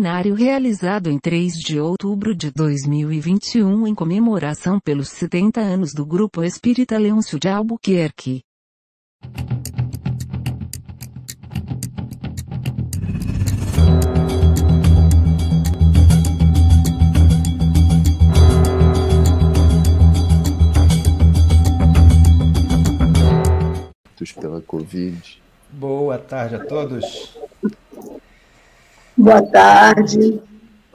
seminário realizado em 3 de outubro de 2021 em comemoração pelos 70 anos do Grupo Espírita Leôncio de Albuquerque. pela Covid. Boa tarde a todos. Boa tarde.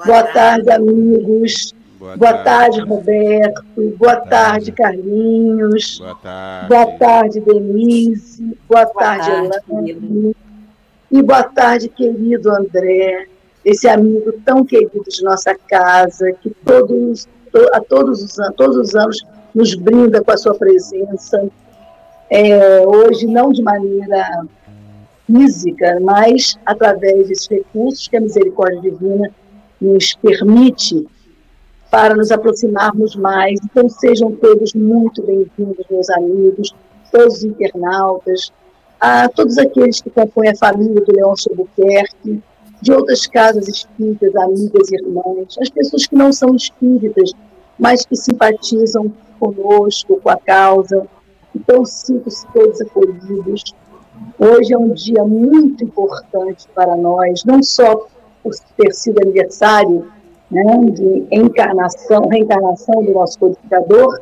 Boa tarde, amigos. Boa, Boa tarde. tarde, Roberto. Boa, tarde, Carlinhos. Boa tarde. Boa tarde, Denise. Boa, tarde, Elane. E boa tarde, querido André, esse amigo tão querido de nossa casa, que todos, a todos os, todos os anos nos brinda com a sua presença. É, hoje, não de maneira física, mas através desses recursos que a misericórdia divina nos permite para nos aproximarmos mais. Então, sejam todos muito bem-vindos, meus amigos, todos os internautas, a todos aqueles que compõem a família do Leôncio Albuquerque, de outras casas espíritas, amigas e irmãs, as pessoas que não são espíritas, mas que simpatizam conosco, com a causa. Então, sinto-se todos acolhidos Hoje é um dia muito importante para nós, não só por ter sido aniversário né, de encarnação, reencarnação do nosso codificador,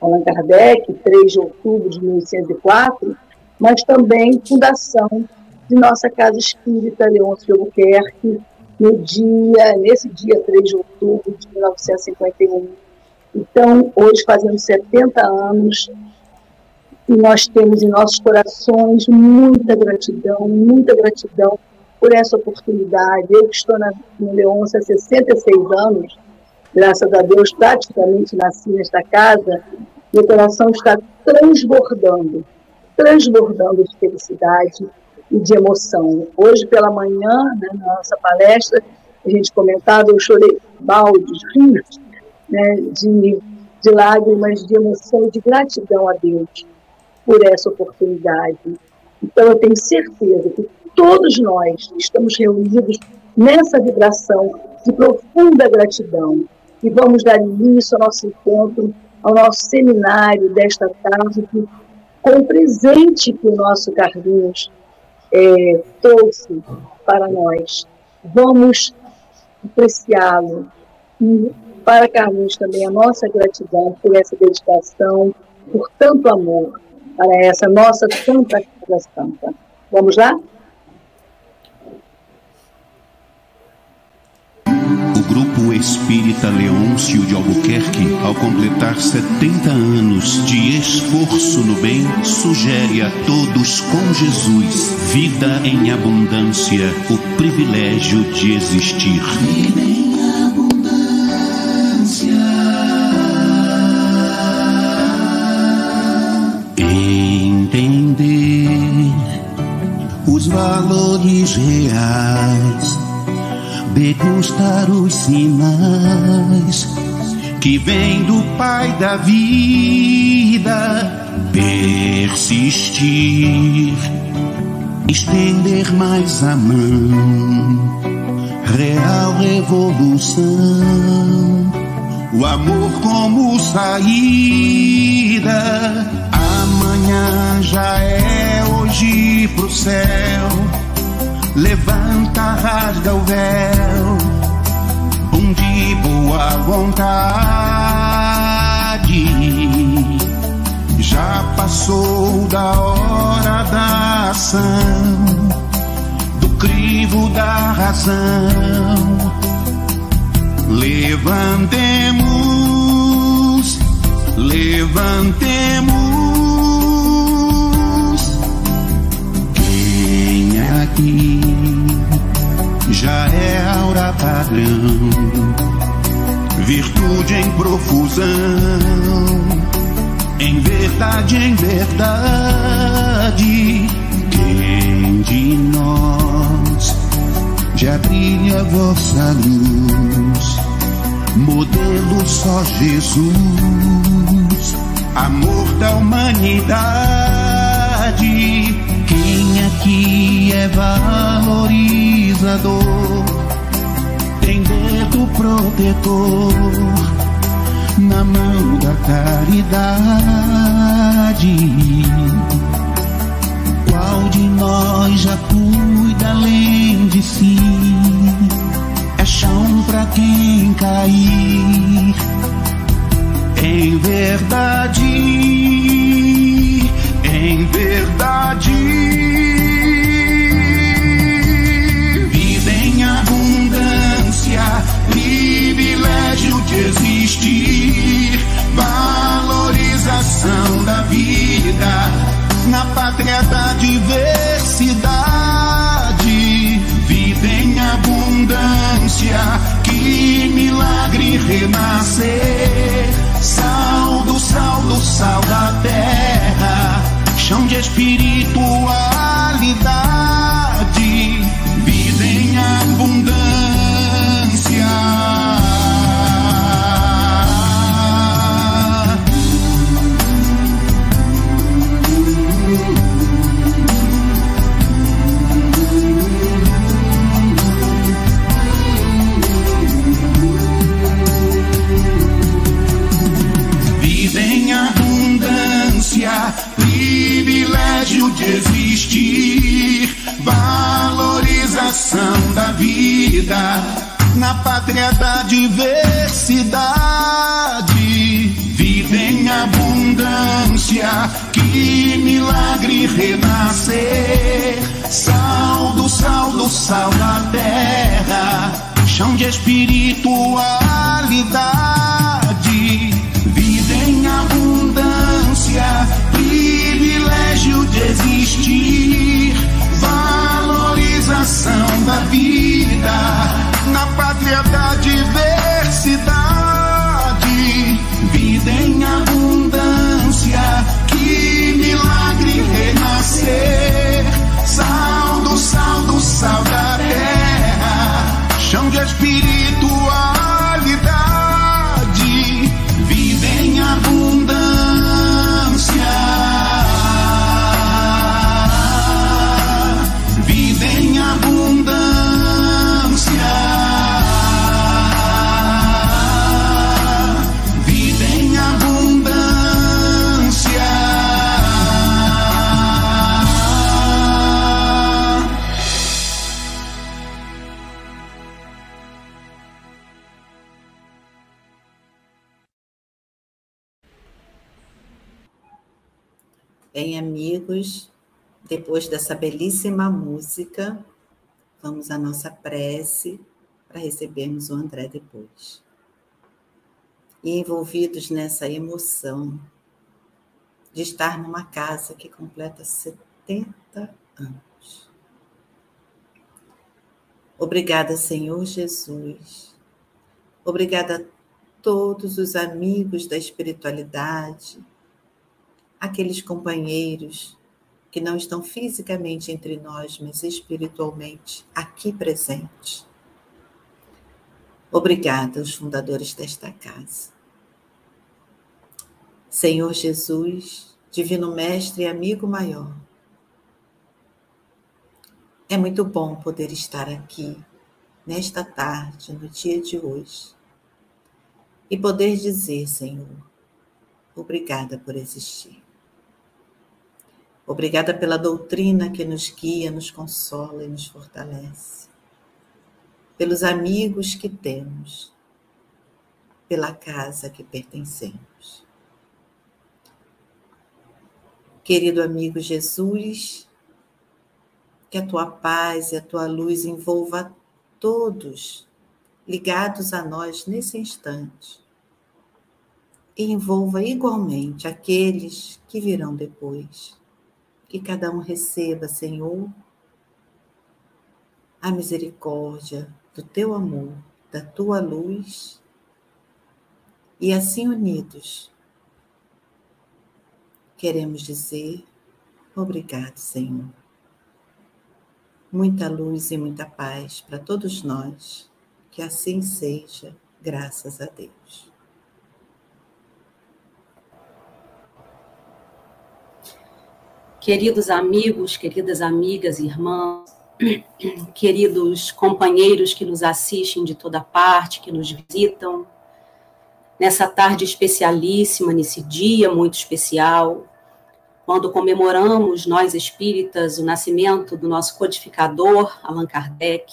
Allan Kardec, 3 de outubro de 1804, mas também fundação de nossa Casa Espírita Leôncio de Albuquerque, no dia, nesse dia 3 de outubro de 1951. Então, hoje fazendo 70 anos e nós temos em nossos corações muita gratidão, muita gratidão por essa oportunidade. Eu que estou na, no Leôncio há 66 anos, graças a Deus, praticamente nasci nesta casa, meu coração está transbordando, transbordando de felicidade e de emoção. Hoje pela manhã, né, na nossa palestra, a gente comentava, eu chorei baldes, rios, né, de, de lágrimas de emoção e de gratidão a Deus por essa oportunidade. Então, eu tenho certeza que todos nós estamos reunidos nessa vibração de profunda gratidão e vamos dar início ao nosso encontro, ao nosso seminário desta tarde, com o presente que o nosso Carlinhos é, trouxe para nós. Vamos apreciá-lo. E para Carlinhos também a nossa gratidão por essa dedicação, por tanto amor para essa nossa Santa Casa Santa. Vamos lá? O Grupo Espírita Leôncio de Albuquerque, ao completar 70 anos de esforço no bem, sugere a todos com Jesus vida em abundância, o privilégio de existir. Os valores reais, degustar os sinais que vem do Pai da vida, persistir, estender mais a mão, real revolução, o amor como saída, amanhã já é hoje pro céu. Levanta, rasga o véu. Um de boa vontade. Já passou da hora da ação, do crivo da razão. Levantemos, levantemos aqui. Já é aura padrão, virtude em profusão, em verdade, em verdade. Quem de nós já brilha vossa luz? Modelo só Jesus, amor da humanidade aqui é valorizador em dedo protetor, na mão da caridade. Qual de nós já cuida além de si? É chão pra quem cair. Em verdade, em verdade. Valorização da vida na pátria da diversidade. Vida em abundância, que milagre renascer. Sal do sal do sal da terra, chão de espiritualidade. Renascer. Sal do sal do sal da terra, chão de espiritualidade. Vida em abundância, privilégio de existir, valorização da vida na pátria depois dessa belíssima música, vamos à nossa prece para recebermos o André depois. E envolvidos nessa emoção de estar numa casa que completa 70 anos. Obrigada, Senhor Jesus. Obrigada a todos os amigos da espiritualidade, aqueles companheiros que não estão fisicamente entre nós, mas espiritualmente aqui presentes. Obrigada aos fundadores desta casa. Senhor Jesus, Divino Mestre e amigo maior, é muito bom poder estar aqui nesta tarde, no dia de hoje, e poder dizer, Senhor, obrigada por existir. Obrigada pela doutrina que nos guia, nos consola e nos fortalece. Pelos amigos que temos, pela casa que pertencemos. Querido amigo Jesus, que a tua paz e a tua luz envolva todos ligados a nós nesse instante. E envolva igualmente aqueles que virão depois que cada um receba, Senhor, a misericórdia do teu amor, da tua luz, e assim unidos, queremos dizer obrigado, Senhor. Muita luz e muita paz para todos nós, que assim seja, graças a Deus. Queridos amigos, queridas amigas, irmãs, queridos companheiros que nos assistem de toda parte, que nos visitam, nessa tarde especialíssima, nesse dia muito especial, quando comemoramos, nós espíritas, o nascimento do nosso codificador, Allan Kardec,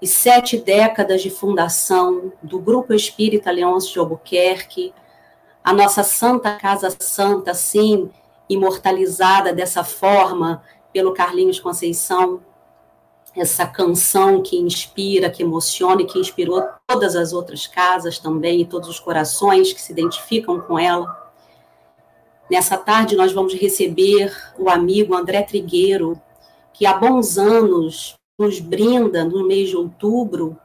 e sete décadas de fundação do Grupo Espírita Leôncio de Albuquerque, a nossa Santa Casa Santa, sim, imortalizada dessa forma pelo Carlinhos Conceição, essa canção que inspira, que emociona e que inspirou todas as outras casas também e todos os corações que se identificam com ela. Nessa tarde nós vamos receber o amigo André Trigueiro, que há bons anos nos brinda no mês de outubro,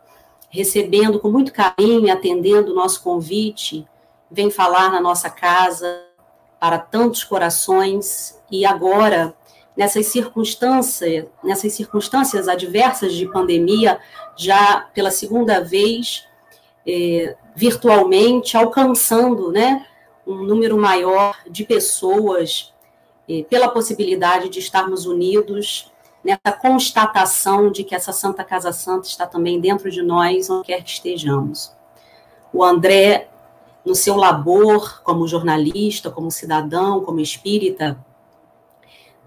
recebendo com muito carinho, atendendo o nosso convite, vem falar na nossa casa para tantos corações e agora nessas circunstâncias, nessas circunstâncias adversas de pandemia, já pela segunda vez é, virtualmente, alcançando, né, um número maior de pessoas é, pela possibilidade de estarmos unidos nessa constatação de que essa Santa Casa Santa está também dentro de nós, onde quer que estejamos. O André, no seu labor como jornalista, como cidadão, como espírita,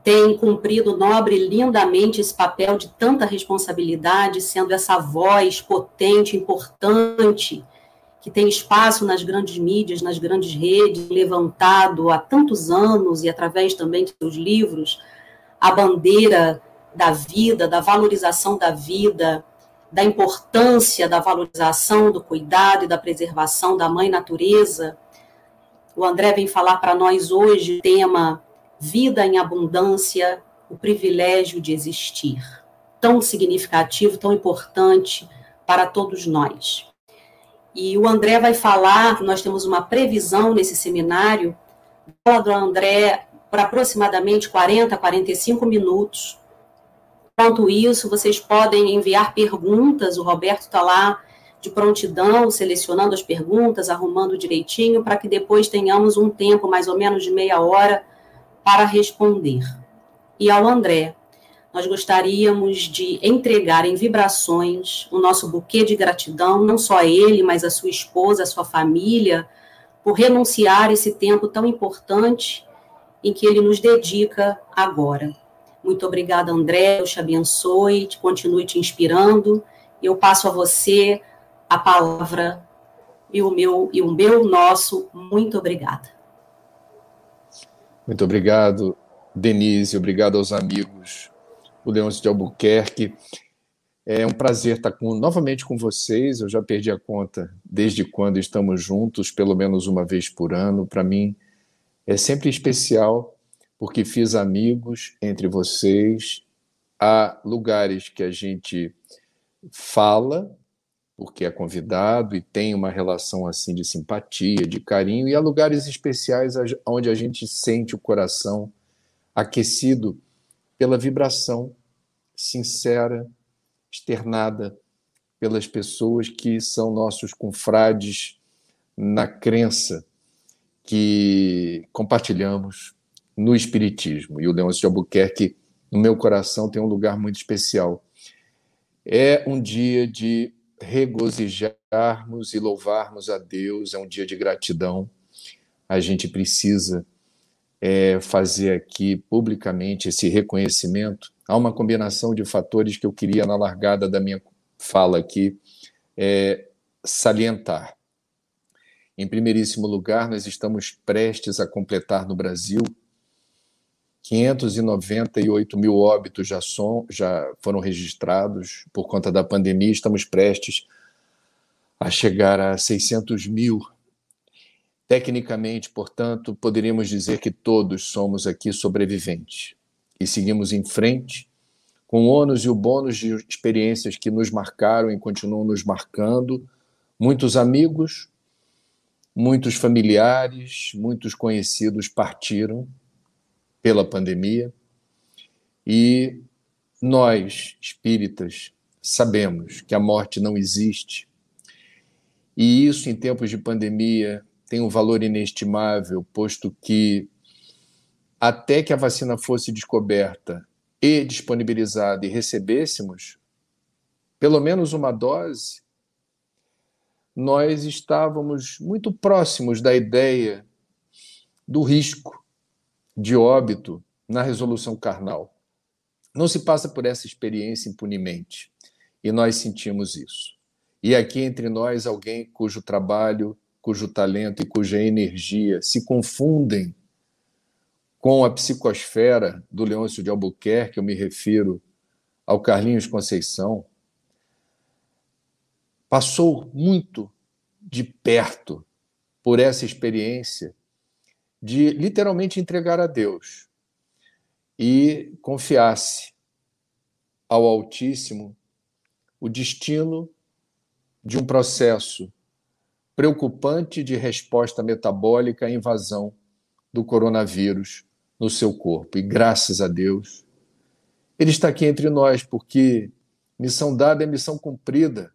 tem cumprido nobre e lindamente esse papel de tanta responsabilidade, sendo essa voz potente, importante, que tem espaço nas grandes mídias, nas grandes redes, levantado há tantos anos e através também de seus livros a bandeira da vida, da valorização da vida, da importância da valorização, do cuidado e da preservação da mãe natureza. O André vem falar para nós hoje o tema vida em abundância, o privilégio de existir. Tão significativo, tão importante para todos nós. E o André vai falar, nós temos uma previsão nesse seminário, fala do André por aproximadamente 40, 45 minutos. Enquanto isso, vocês podem enviar perguntas, o Roberto está lá de prontidão, selecionando as perguntas, arrumando direitinho, para que depois tenhamos um tempo mais ou menos de meia hora para responder. E ao André, nós gostaríamos de entregar em vibrações o nosso buquê de gratidão, não só a ele, mas a sua esposa, a sua família, por renunciar esse tempo tão importante em que ele nos dedica agora. Muito obrigada, André. Deus te abençoe, te continue te inspirando. Eu passo a você a palavra e o meu e o meu nosso muito obrigada. Muito obrigado, Denise, obrigado aos amigos do Leôncio de Albuquerque. É um prazer estar com, novamente com vocês. Eu já perdi a conta desde quando estamos juntos, pelo menos uma vez por ano. Para mim é sempre especial, porque fiz amigos entre vocês. Há lugares que a gente fala porque é convidado e tem uma relação assim de simpatia, de carinho, e há lugares especiais onde a gente sente o coração aquecido pela vibração sincera, externada pelas pessoas que são nossos confrades na crença que compartilhamos no Espiritismo. E o Leôncio de Albuquerque, no meu coração, tem um lugar muito especial. É um dia de regozijarmos e louvarmos a Deus, é um dia de gratidão. A gente precisa é, fazer aqui publicamente esse reconhecimento. Há uma combinação de fatores que eu queria, na largada da minha fala aqui, é, salientar. Em primeiríssimo lugar, nós estamos prestes a completar no Brasil 598 mil óbitos já, son, já foram registrados por conta da pandemia, estamos prestes a chegar a 600 mil. Tecnicamente, portanto, poderíamos dizer que todos somos aqui sobreviventes e seguimos em frente com o ônus e o bônus de experiências que nos marcaram e continuam nos marcando, muitos amigos, muitos familiares, muitos conhecidos partiram pela pandemia. E nós, espíritas, sabemos que a morte não existe. E isso, em tempos de pandemia, tem um valor inestimável, posto que até que a vacina fosse descoberta, e disponibilizada e recebêssemos pelo menos uma dose, nós estávamos muito próximos da ideia do risco de óbito na resolução carnal. Não se passa por essa experiência impunemente. E nós sentimos isso. E aqui entre nós, alguém cujo trabalho, cujo talento e cuja energia se confundem com a psicosfera do Leôncio de Albuquerque, eu me refiro ao Carlinhos Conceição, passou muito de perto por essa experiência de literalmente entregar a Deus e confiasse ao Altíssimo o destino de um processo preocupante de resposta metabólica à invasão do coronavírus no seu corpo. E graças a Deus, ele está aqui entre nós, porque missão dada é missão cumprida.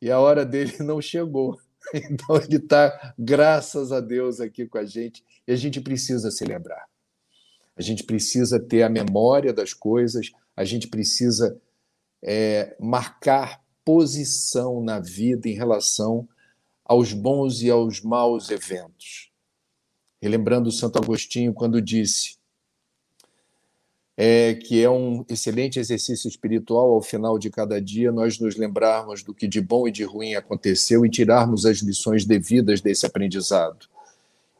E a hora dele não chegou. Então ele está, graças a Deus, aqui com a gente. E a gente precisa celebrar. A gente precisa ter a memória das coisas, a gente precisa é, marcar posição na vida em relação aos bons e aos maus eventos. Relembrando Santo Agostinho quando disse é, que é um excelente exercício espiritual ao final de cada dia nós nos lembrarmos do que de bom e de ruim aconteceu e tirarmos as lições devidas desse aprendizado.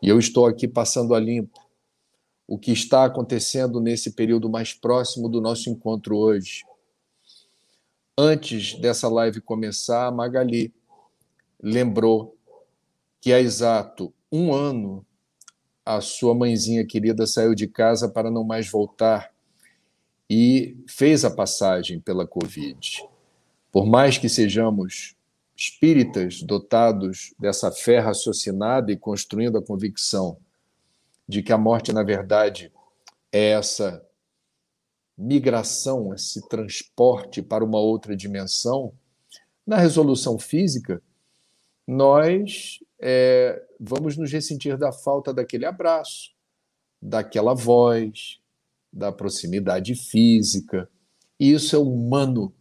E eu estou aqui passando a limpo o que está acontecendo nesse período mais próximo do nosso encontro hoje. Antes dessa live começar, Magali lembrou que há exato um ano a sua mãezinha querida saiu de casa para não mais voltar e fez a passagem pela Covid. Por mais que sejamos espíritas dotados dessa fé raciocinada e construindo a convicção de que a morte, na verdade, é essa migração, esse transporte para uma outra dimensão, na resolução física, nós é, vamos nos ressentir da falta daquele abraço, daquela voz, da proximidade física. E isso é humano,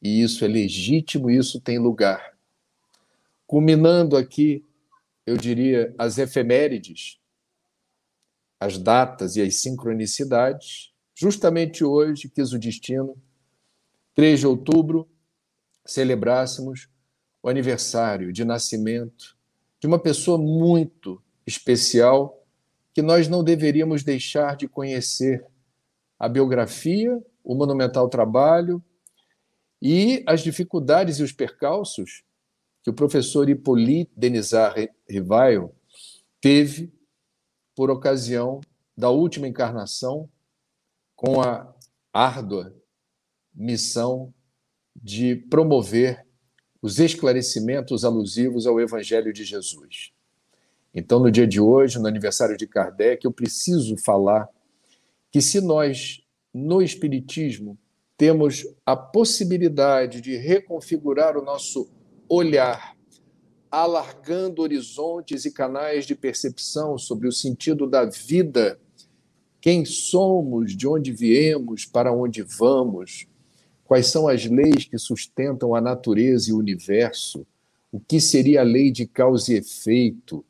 e isso é legítimo, isso tem lugar. Culminando aqui, eu diria, as efemérides, as datas e as sincronicidades, justamente hoje quis o destino, 3 de outubro, celebrássemos o aniversário de nascimento de uma pessoa muito especial que nós não deveríamos deixar de conhecer a biografia, o monumental trabalho e as dificuldades e os percalços que o professor Hippolyte Denisard Rivail teve por ocasião da última encarnação com a árdua missão de promover os esclarecimentos alusivos ao Evangelho de Jesus. Então, no dia de hoje, no aniversário de Kardec, eu preciso falar que se nós, no Espiritismo, temos a possibilidade de reconfigurar o nosso olhar, alargando horizontes e canais de percepção sobre o sentido da vida, quem somos, de onde viemos, para onde vamos, Quais são as leis que sustentam a natureza e o universo? O que seria a lei de causa e efeito?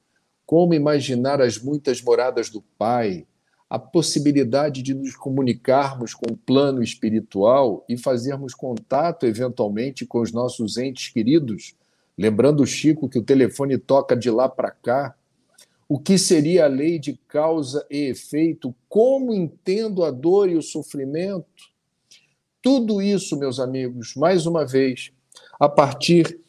Como imaginar as muitas moradas do Pai? A possibilidade de nos comunicarmos com o plano espiritual e fazermos contato, eventualmente, com os nossos entes queridos? Lembrando o Chico que o telefone toca de lá para cá. O que seria a lei de causa e efeito? Como entendo a dor e o sofrimento? Tudo isso, meus amigos, mais uma vez, a partir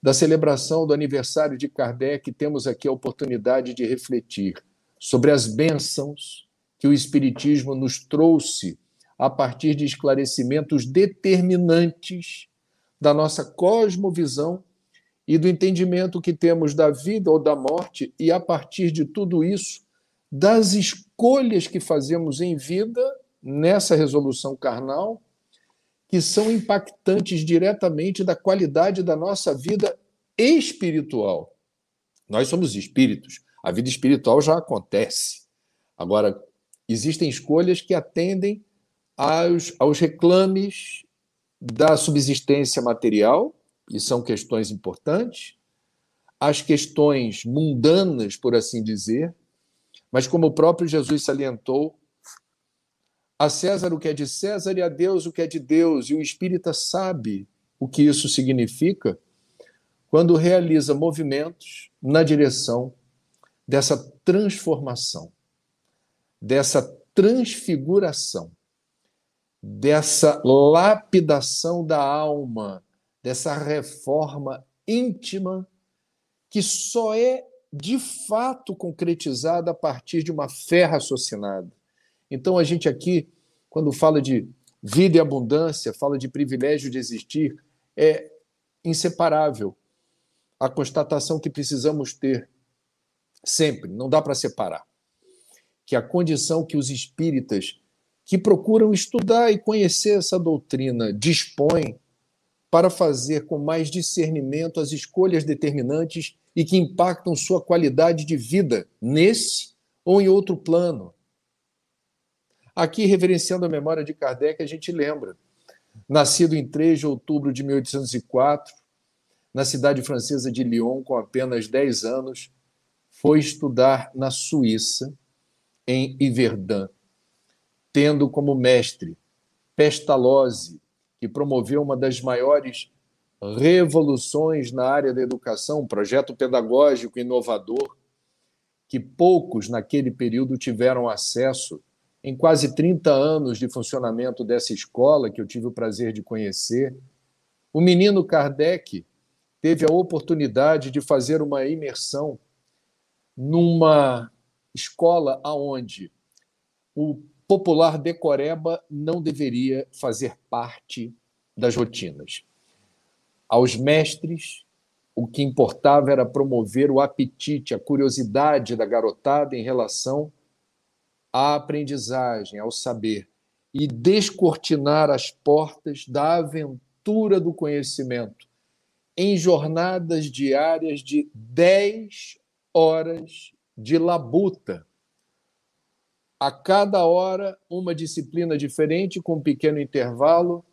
da celebração do aniversário de Kardec, temos aqui a oportunidade de refletir sobre as bênçãos que o Espiritismo nos trouxe a partir de esclarecimentos determinantes da nossa cosmovisão e do entendimento que temos da vida ou da morte, e a partir de tudo isso, das escolhas que fazemos em vida nessa resolução carnal que são impactantes diretamente da qualidade da nossa vida espiritual. Nós somos espíritos, a vida espiritual já acontece. Agora, existem escolhas que atendem aos, aos reclames da subsistência material, e são questões importantes, as questões mundanas, por assim dizer, mas como o próprio Jesus salientou, a César o que é de César e a Deus o que é de Deus, e o espírita sabe o que isso significa quando realiza movimentos na direção dessa transformação, dessa transfiguração, dessa lapidação da alma, dessa reforma íntima que só é de fato concretizada a partir de uma fé raciocinada. Então a gente aqui, quando fala de vida e abundância, fala de privilégio de existir, é inseparável a constatação que precisamos ter sempre, não dá para separar, que a condição que os espíritas que procuram estudar e conhecer essa doutrina dispõem para fazer com mais discernimento as escolhas determinantes e que impactam sua qualidade de vida nesse ou em outro plano. Aqui, reverenciando a memória de Kardec, a gente lembra. Nascido em 3 de outubro de 1804, na cidade francesa de Lyon, com apenas 10 anos, foi estudar na Suíça, em Yverdun, tendo como mestre Pestalozzi, que promoveu uma das maiores revoluções na área da educação, um projeto pedagógico inovador, que poucos naquele período tiveram acesso em quase 30 anos de funcionamento dessa escola, que eu tive o prazer de conhecer. O menino Kardec teve a oportunidade de fazer uma imersão numa escola aonde o popular decoreba não deveria fazer parte das rotinas. Aos mestres, o que importava era promover o apetite, a curiosidade da garotada em relação à aprendizagem, ao saber, e descortinar as portas da aventura do conhecimento, em jornadas diárias de 10 horas de labuta. A cada hora, uma disciplina diferente, com um pequeno intervalo,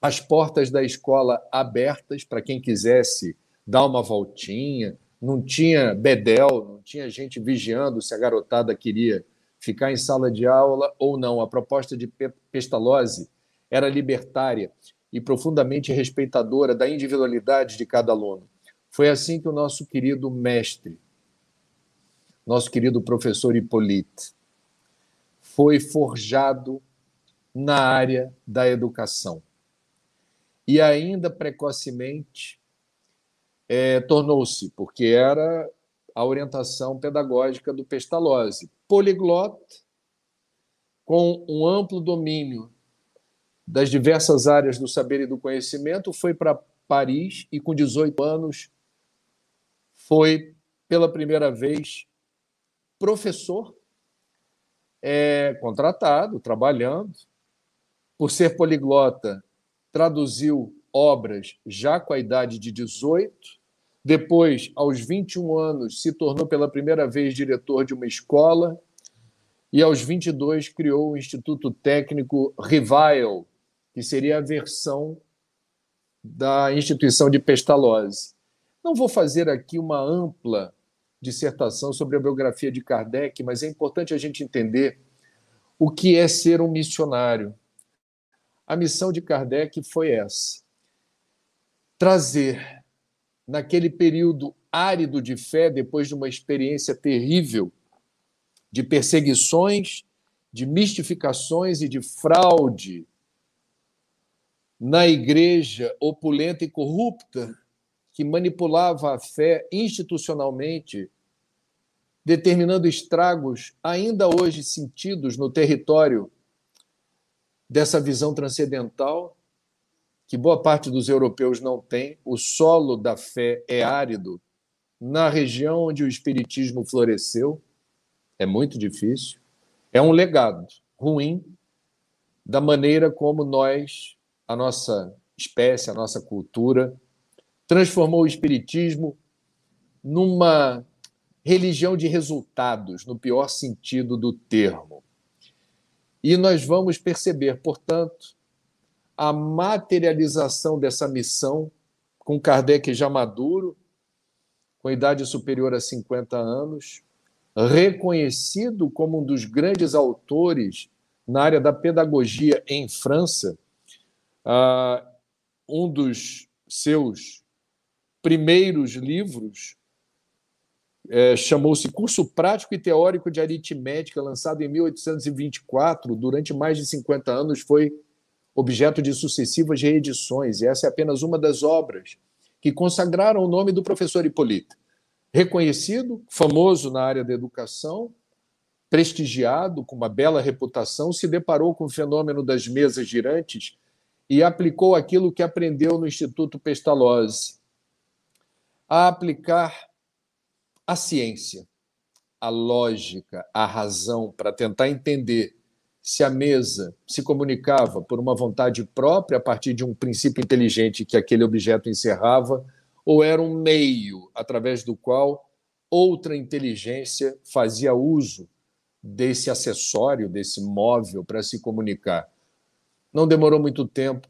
as portas da escola abertas para quem quisesse dar uma voltinha. Não tinha bedel, não tinha gente vigiando se a garotada queria ficar em sala de aula ou não. A proposta de Pestalozzi era libertária e profundamente respeitadora da individualidade de cada aluno. Foi assim que o nosso querido mestre, nosso querido professor Hippolyte, foi forjado na área da educação. E ainda precocemente é, tornou-se, porque era a orientação pedagógica do Pestalozzi, poliglota, com um amplo domínio das diversas áreas do saber e do conhecimento, foi para Paris e, com 18 anos, foi pela primeira vez professor é, contratado, trabalhando. Por ser poliglota, traduziu obras já com a idade de 18. Depois, aos 21 anos, se tornou pela primeira vez diretor de uma escola. E aos 22 criou o Instituto Técnico Rivail, que seria a versão da instituição de Pestalozzi. Não vou fazer aqui uma ampla dissertação sobre a biografia de Kardec, mas é importante a gente entender o que é ser um missionário. A missão de Kardec foi essa: trazer, naquele período árido de fé, depois de uma experiência terrível de perseguições, de mistificações e de fraude na igreja opulenta e corrupta, que manipulava a fé institucionalmente, determinando estragos ainda hoje sentidos no território dessa visão transcendental, que boa parte dos europeus não tem. O solo da fé é árido na região onde o espiritismo floresceu. É muito difícil. É um legado ruim da maneira como nós a nossa espécie, a nossa cultura, transformou o espiritismo numa religião de resultados, no pior sentido do termo. E nós vamos perceber, portanto, a materialização dessa missão com Kardec já maduro, com idade superior a 50 anos, reconhecido como um dos grandes autores na área da pedagogia em França, uh, um dos seus primeiros livros é, chamou-se Curso Prático e Teórico de Aritmética, lançado em 1824, durante mais de 50 anos foi objeto de sucessivas reedições, e essa é apenas uma das obras que consagraram o nome do professor Hipólito. Reconhecido, famoso na área da educação, prestigiado, com uma bela reputação, se deparou com o fenômeno das mesas girantes e aplicou aquilo que aprendeu no Instituto Pestalozzi, a aplicar a ciência, a lógica, a razão para tentar entender se a mesa se comunicava por uma vontade própria a partir de um princípio inteligente que aquele objeto encerrava, ou era um meio através do qual outra inteligência fazia uso desse acessório, desse móvel para se comunicar. Não demorou muito tempo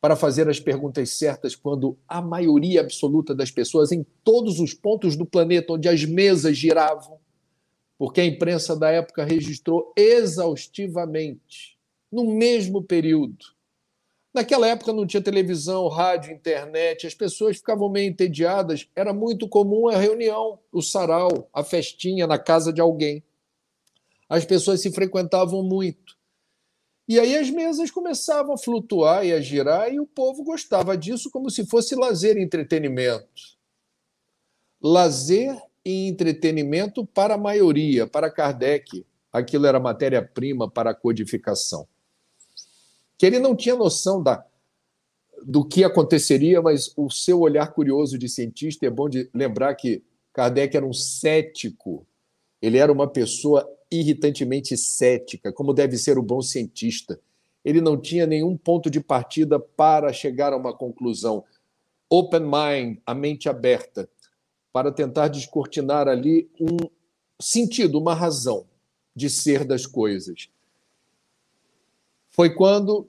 para fazer as perguntas certas quando a maioria absoluta das pessoas, em todos os pontos do planeta onde as mesas giravam, porque a imprensa da época registrou exaustivamente, no mesmo período. Naquela época não tinha televisão, rádio, internet, as pessoas ficavam meio entediadas, era muito comum a reunião, o sarau, a festinha na casa de alguém. As pessoas se frequentavam muito. E aí as mesas começavam a flutuar e a girar, e o povo gostava disso como se fosse lazer e entretenimento. Lazer e entretenimento para a maioria, para Kardec, aquilo era matéria-prima para a codificação. Que ele não tinha noção da, do que aconteceria, mas o seu olhar curioso de cientista é bom de lembrar que Kardec era um cético, ele era uma pessoa irritantemente cética, como deve ser o bom cientista. Ele não tinha nenhum ponto de partida para chegar a uma conclusão. Open mind, a mente aberta, para tentar descortinar ali um sentido, uma razão de ser das coisas. Foi quando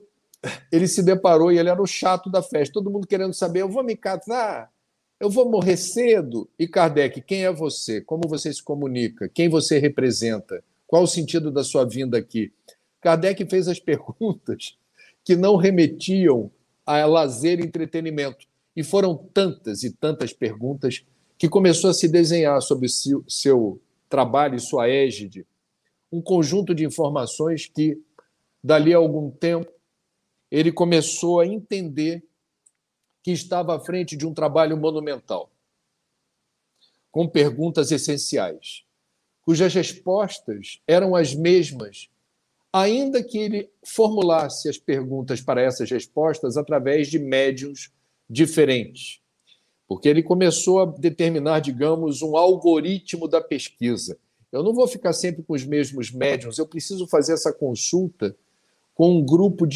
ele se deparou e ele era o chato da festa, todo mundo querendo saber: eu vou me casar, eu vou morrer cedo. E Kardec, quem é você? Como você se comunica? Quem você representa? Qual o sentido da sua vinda aqui? Kardec fez as perguntas que não remetiam a lazer e entretenimento. E foram tantas e tantas perguntas que começou a se desenhar sobre o seu trabalho e sua égide um conjunto de informações que, dali a algum tempo, ele começou a entender que estava à frente de um trabalho monumental, com perguntas essenciais cujas respostas eram as mesmas, ainda que ele formulasse as perguntas para essas respostas através de médiums diferentes. Porque ele começou a determinar, digamos, um algoritmo da pesquisa. Eu não vou ficar sempre com os mesmos médiums, eu preciso fazer essa consulta com um grupo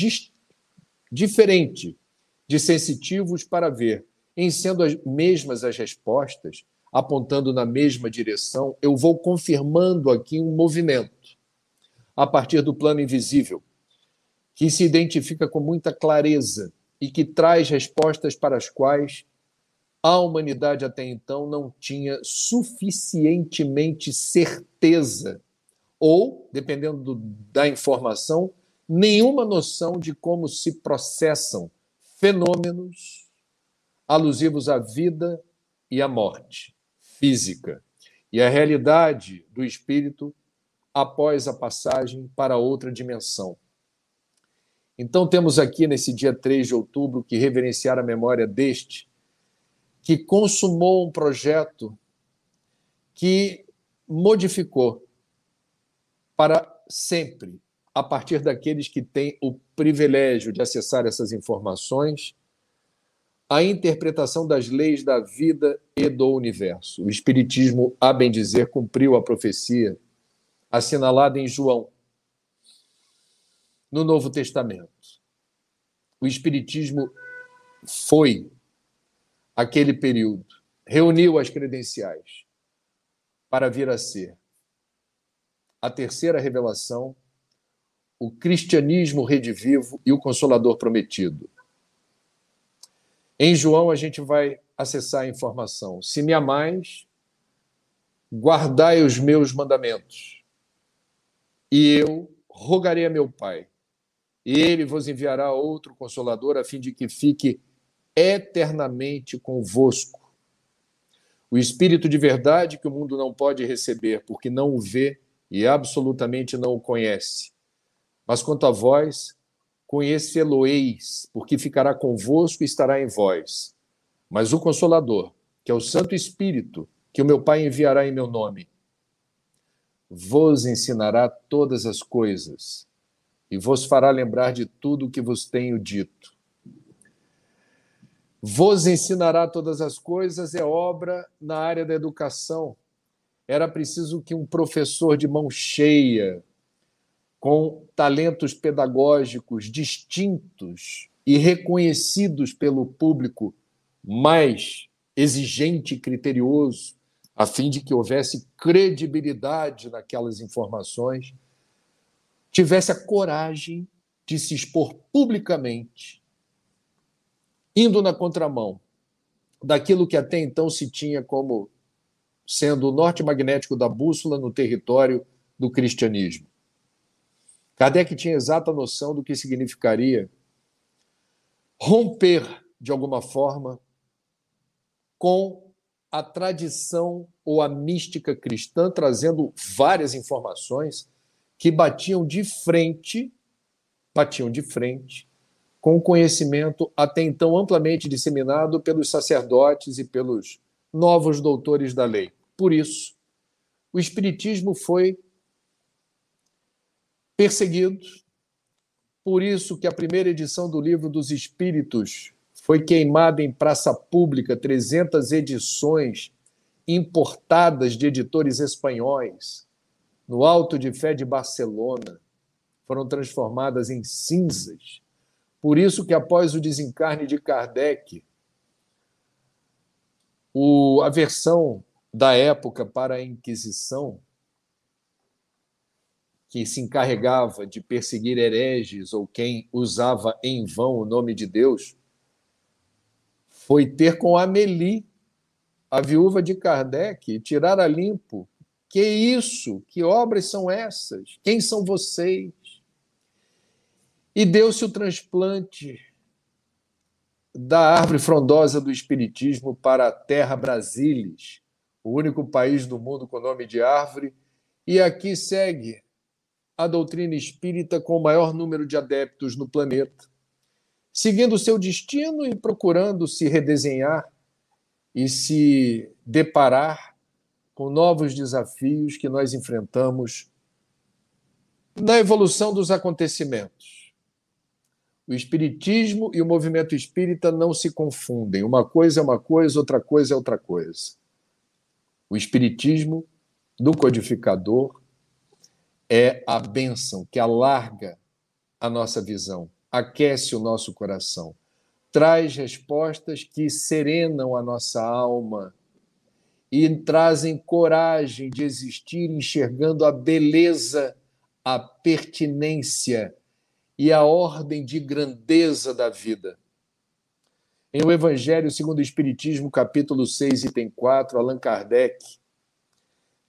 diferente de sensitivos para ver, em sendo as mesmas as respostas, apontando na mesma direção, eu vou confirmando aqui um movimento a partir do plano invisível, que se identifica com muita clareza e que traz respostas para as quais a humanidade até então não tinha suficientemente certeza, ou, dependendo do, da informação, nenhuma noção de como se processam fenômenos alusivos à vida e à morte física e a realidade do espírito após a passagem para outra dimensão. Então, temos aqui nesse dia 3 de outubro que reverenciar a memória deste que consumou um projeto que modificou para sempre, a partir daqueles que têm o privilégio de acessar essas informações a interpretação das leis da vida e do universo. O Espiritismo, a bem dizer, cumpriu a profecia assinalada em João, no Novo Testamento. O Espiritismo foi aquele período, reuniu as credenciais para vir a ser a terceira revelação, o cristianismo redivivo e o consolador prometido. Em João, a gente vai acessar a informação. Se me amais, guardai os meus mandamentos, e eu rogarei a meu Pai, e ele vos enviará outro consolador, a fim de que fique eternamente convosco. O Espírito de verdade que o mundo não pode receber, porque não o vê e absolutamente não o conhece. Mas quanto a vós, conhecê-lo-eis, porque ficará convosco e estará em vós. Mas o Consolador, que é o Santo Espírito, que o meu Pai enviará em meu nome, vos ensinará todas as coisas e vos fará lembrar de tudo o que vos tenho dito. Vos ensinará todas as coisas é obra na área da educação. Era preciso que um professor de mão cheia, com talentos pedagógicos distintos e reconhecidos pelo público mais exigente e criterioso, a fim de que houvesse credibilidade naquelas informações, tivesse a coragem de se expor publicamente, indo na contramão daquilo que até então se tinha como sendo o norte magnético da bússola no território do cristianismo. Kardec tinha exata noção do que significaria romper, de alguma forma, com a tradição ou a mística cristã, trazendo várias informações que batiam de frente, batiam de frente com o conhecimento até então amplamente disseminado pelos sacerdotes e pelos novos doutores da lei. Por isso, o espiritismo foi perseguidos. Por isso que a primeira edição do Livro dos Espíritos foi queimada em praça pública, 300 edições importadas de editores espanhóis, no Alto de Fé de Barcelona, foram transformadas em cinzas. Por isso que após o desencarne de Kardec, o, a versão da época para a Inquisição que se encarregava de perseguir hereges ou quem usava em vão o nome de Deus, foi ter com Amélie, a viúva de Kardec, tirar a limpo. Que isso? Que obras são essas? Quem são vocês? E deu-se o transplante da árvore frondosa do Espiritismo para a terra Brasilis, o único país do mundo com nome de árvore, e aqui segue a doutrina espírita com o maior número de adeptos no planeta, seguindo seu destino e procurando se redesenhar e se deparar com novos desafios que nós enfrentamos na evolução dos acontecimentos. O espiritismo e o movimento espírita não se confundem. Uma coisa é uma coisa, outra coisa é outra coisa. O espiritismo do codificador é a bênção que alarga a nossa visão, aquece o nosso coração, traz respostas que serenam a nossa alma e trazem coragem de existir enxergando a beleza, a pertinência e a ordem de grandeza da vida. Em O Evangelho segundo o Espiritismo, capítulo 6, item 4, Allan Kardec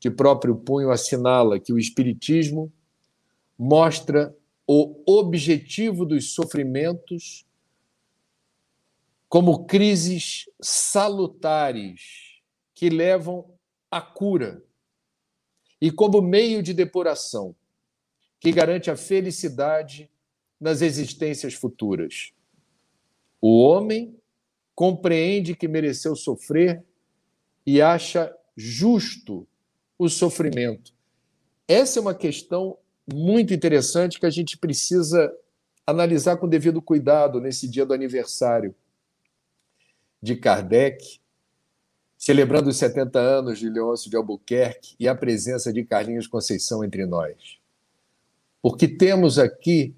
de próprio punho assinala que o Espiritismo mostra o objetivo dos sofrimentos como crises salutares que levam à cura e como meio de depuração que garante a felicidade nas existências futuras. O homem compreende que mereceu sofrer e acha justo o sofrimento. Essa é uma questão muito interessante que a gente precisa analisar com devido cuidado nesse dia do aniversário de Kardec, celebrando os 70 anos de Leôncio de Albuquerque e a presença de Carlinhos Conceição entre nós. Porque temos aqui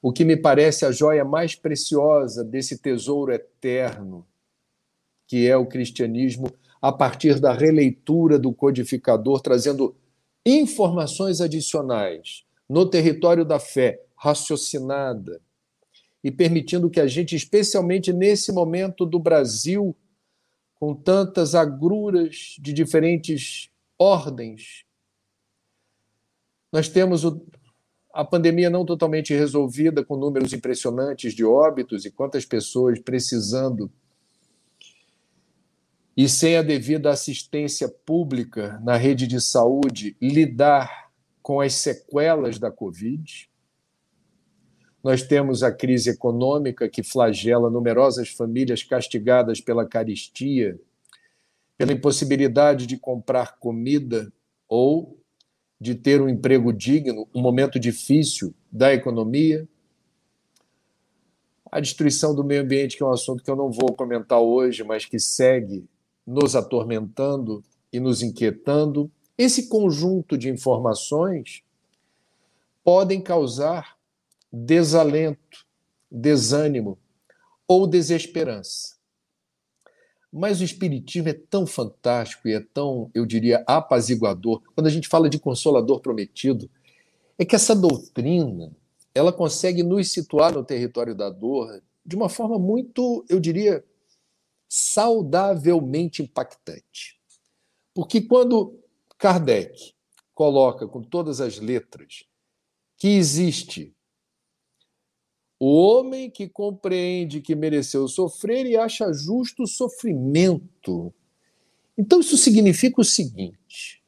o que me parece a joia mais preciosa desse tesouro eterno, que é o cristianismo a partir da releitura do codificador, trazendo informações adicionais, no território da fé, raciocinada, e permitindo que a gente, especialmente nesse momento do Brasil, com tantas agruras de diferentes ordens, nós temos o, a pandemia não totalmente resolvida, com números impressionantes de óbitos e quantas pessoas precisando e sem a devida assistência pública na rede de saúde lidar com as sequelas da Covid. Nós temos a crise econômica que flagela numerosas famílias castigadas pela caristia, pela impossibilidade de comprar comida ou de ter um emprego digno, um momento difícil da economia. A destruição do meio ambiente, que é um assunto que eu não vou comentar hoje, mas que segue nos atormentando e nos inquietando. Esse conjunto de informações podem causar desalento, desânimo ou desesperança. Mas o Espiritismo é tão fantástico e é tão, eu diria, apaziguador. Quando a gente fala de consolador prometido, é que essa doutrina ela consegue nos situar no território da dor de uma forma muito, eu diria, saudavelmente impactante. Porque quando Kardec coloca com todas as letras que existe o homem que compreende que mereceu sofrer e acha justo o sofrimento. Então, isso significa o seguinte: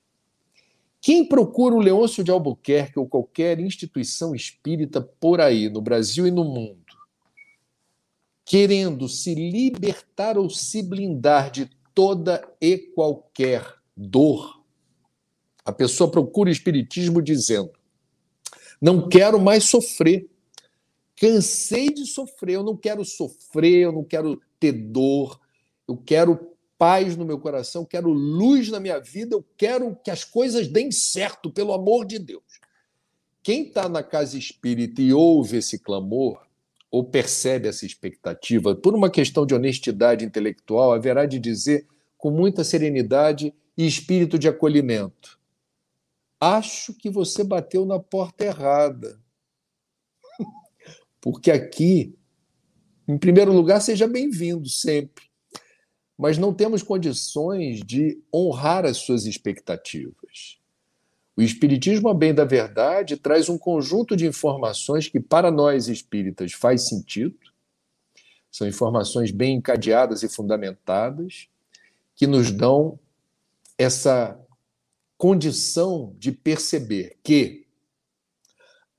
quem procura o Leôncio de Albuquerque ou qualquer instituição espírita por aí, no Brasil e no mundo, querendo se libertar ou se blindar de toda e qualquer dor, a pessoa procura o Espiritismo dizendo: não quero mais sofrer. Cansei de sofrer, eu não quero sofrer, eu não quero ter dor, eu quero paz no meu coração, quero luz na minha vida, eu quero que as coisas deem certo, pelo amor de Deus. Quem está na casa espírita e ouve esse clamor, ou percebe essa expectativa, por uma questão de honestidade intelectual, haverá de dizer com muita serenidade e espírito de acolhimento: Acho que você bateu na porta errada. Porque aqui, em primeiro lugar, seja bem-vindo sempre. Mas não temos condições de honrar as suas expectativas. O Espiritismo, a bem da verdade, traz um conjunto de informações que, para nós espíritas, faz sentido. São informações bem encadeadas e fundamentadas, que nos dão essa condição de perceber que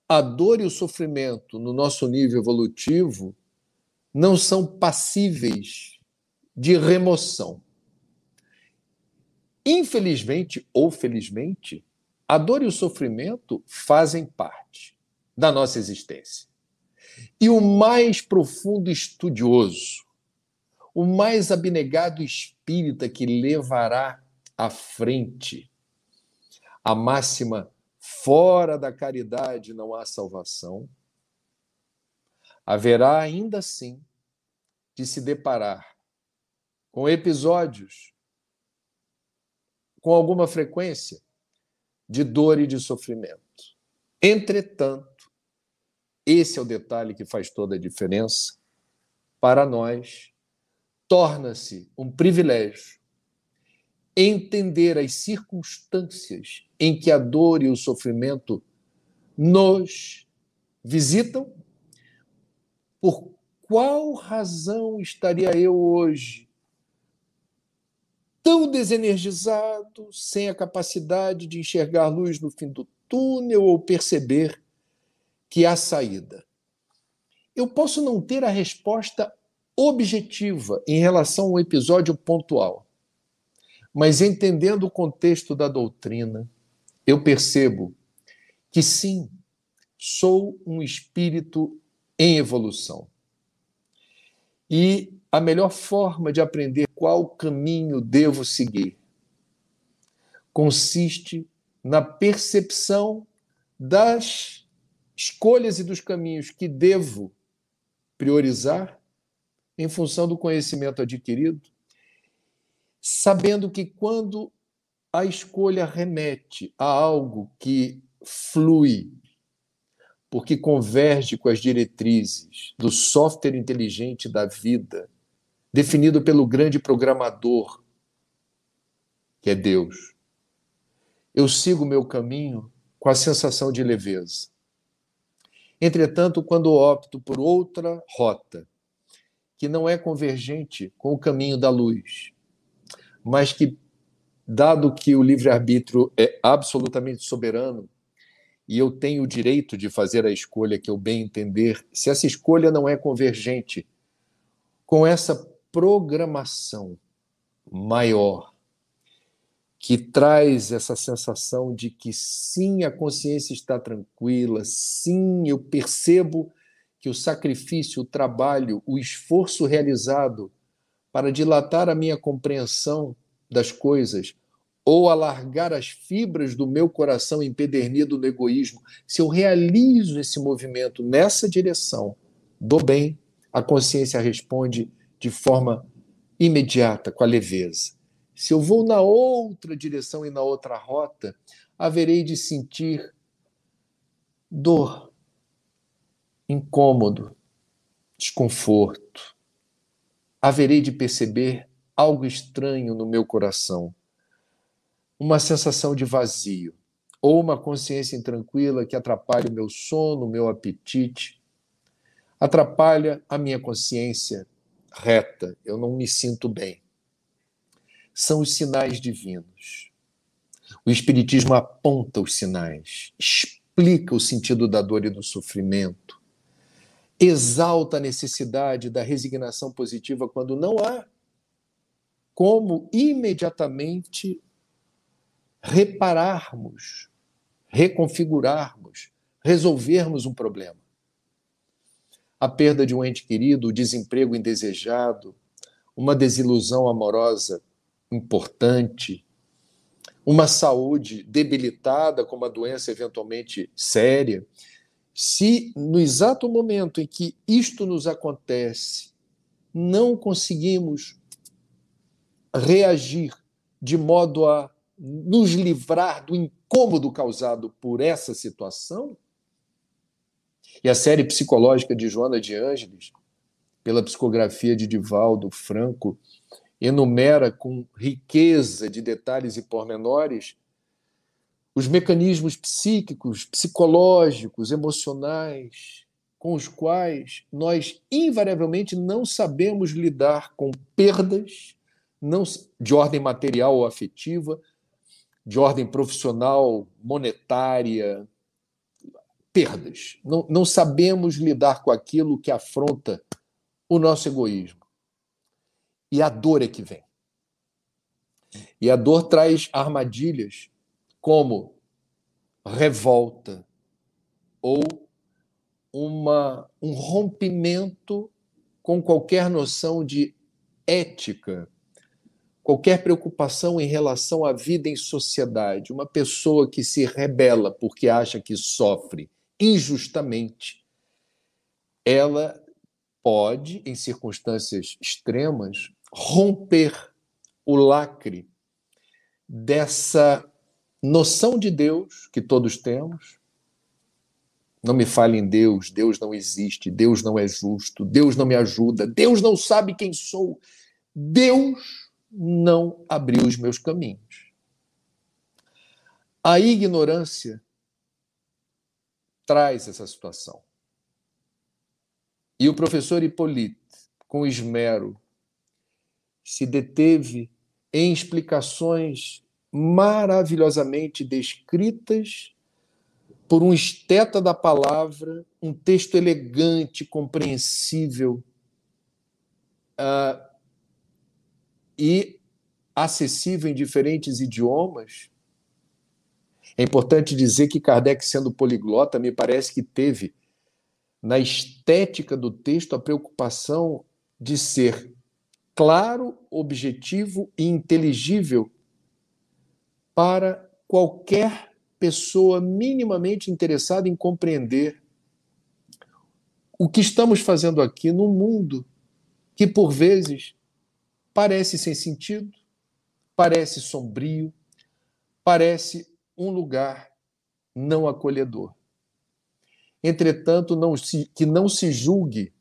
a dor e o sofrimento no nosso nível evolutivo não são passíveis de remoção. Infelizmente ou felizmente, a dor e o sofrimento fazem parte da nossa existência. E o mais profundo estudioso, o mais abnegado espírita que levará à frente a máxima Fora da caridade não há salvação. Haverá ainda assim de se deparar com episódios com alguma frequência de dor e de sofrimento. Entretanto, esse é o detalhe que faz toda a diferença. Para nós, torna-se um privilégio entender as circunstâncias em que a dor e o sofrimento nos visitam? Por qual razão estaria eu hoje tão desenergizado, sem a capacidade de enxergar luz no fim do túnel ou perceber que há saída? Eu posso não ter a resposta objetiva em relação ao episódio pontual, mas entendendo o contexto da doutrina, eu percebo que sim, sou um espírito em evolução. E a melhor forma de aprender qual caminho devo seguir consiste na percepção das escolhas e dos caminhos que devo priorizar em função do conhecimento adquirido, sabendo que quando a escolha remete a algo que flui porque converge com as diretrizes do software inteligente da vida, definido pelo grande programador, que é Deus. Eu sigo meu caminho com a sensação de leveza. Entretanto, quando opto por outra rota, que não é convergente com o caminho da luz, mas que, dado que o livre-arbítrio é absolutamente soberano, e eu tenho o direito de fazer a escolha que eu bem entender, se essa escolha não é convergente com essa programação maior que traz essa sensação de que sim, a consciência está tranquila, sim, eu percebo que o sacrifício, o trabalho, o esforço realizado para dilatar a minha compreensão das coisas ou alargar as fibras do meu coração empedernido no egoísmo, se eu realizo esse movimento nessa direção do bem, a consciência responde de forma imediata, com a leveza. Se eu vou na outra direção e na outra rota, haverei de sentir dor, incômodo, desconforto. Haverei de perceber algo estranho no meu coração, uma sensação de vazio, ou uma consciência intranquila que atrapalha o meu sono, o meu apetite, atrapalha a minha consciência reta, eu não me sinto bem são os sinais divinos. O Espiritismo aponta os sinais, explica o sentido da dor e do sofrimento, exalta a necessidade da resignação positiva quando não há como imediatamente repararmos, reconfigurarmos, resolvermos um problema. A perda de um ente querido, o desemprego indesejado, uma desilusão amorosa importante, uma saúde debilitada com uma doença eventualmente séria, se no exato momento em que isto nos acontece, não conseguimos reagir de modo a nos livrar do incômodo causado por essa situação, e a série psicológica de Joana de Ângeles, pela psicografia de Divaldo Franco, enumera com riqueza de detalhes e pormenores os mecanismos psíquicos, psicológicos, emocionais, com os quais nós invariavelmente não sabemos lidar com perdas, não de ordem material ou afetiva, de ordem profissional, monetária, perdas. Não, não sabemos lidar com aquilo que afronta o nosso egoísmo. E a dor é que vem. E a dor traz armadilhas como revolta ou uma, um rompimento com qualquer noção de ética, qualquer preocupação em relação à vida em sociedade. Uma pessoa que se rebela porque acha que sofre injustamente, ela pode, em circunstâncias extremas, romper o lacre dessa noção de Deus que todos temos. Não me fale em Deus, Deus não existe, Deus não é justo, Deus não me ajuda, Deus não sabe quem sou, Deus não abriu os meus caminhos. A ignorância traz essa situação. E o professor Hippolyte, com esmero, se deteve em explicações maravilhosamente descritas por um esteta da palavra, um texto elegante, compreensível uh, e acessível em diferentes idiomas. É importante dizer que Kardec, sendo poliglota, me parece que teve na estética do texto a preocupação de ser claro, objetivo e inteligível para qualquer pessoa minimamente interessada em compreender o que estamos fazendo aqui no mundo que, por vezes, parece sem sentido, parece sombrio, parece um lugar não acolhedor. Entretanto, não se, que não se julgue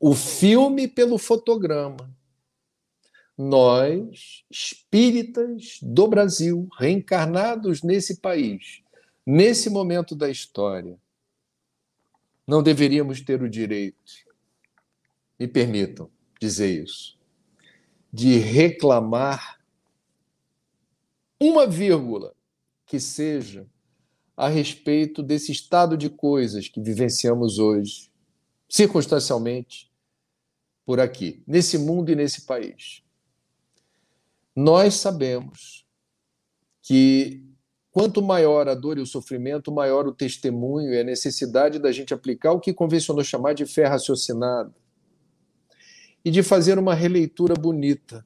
o filme pelo fotograma. Nós, espíritas do Brasil, reencarnados nesse país, nesse momento da história, não deveríamos ter o direito, me permitam dizer isso, de reclamar uma vírgula que seja a respeito desse estado de coisas que vivenciamos hoje, circunstancialmente, por aqui, nesse mundo e nesse país. Nós sabemos que quanto maior a dor e o sofrimento, maior o testemunho e a necessidade da gente aplicar o que convencionou chamar de fé raciocinada e de fazer uma releitura bonita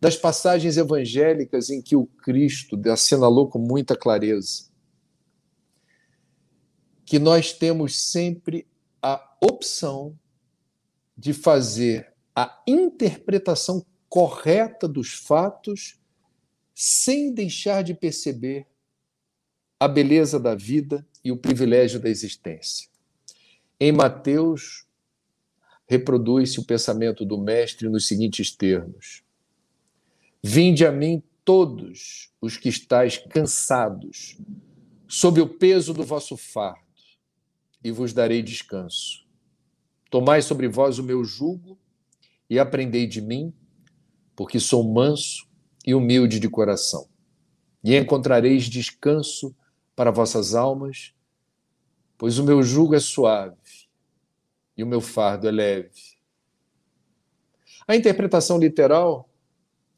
das passagens evangélicas em que o Cristo assinalou com muita clareza que nós temos sempre a opção de fazer a interpretação correta dos fatos sem deixar de perceber a beleza da vida e o privilégio da existência. Em Mateus, reproduz-se o pensamento do Mestre nos seguintes termos: Vinde a mim todos os que estáis cansados, sob o peso do vosso fardo, e vos darei descanso. Tomai sobre vós o meu jugo e aprendei de mim, porque sou manso e humilde de coração, e encontrareis descanso para vossas almas, pois o meu jugo é suave e o meu fardo é leve. A interpretação literal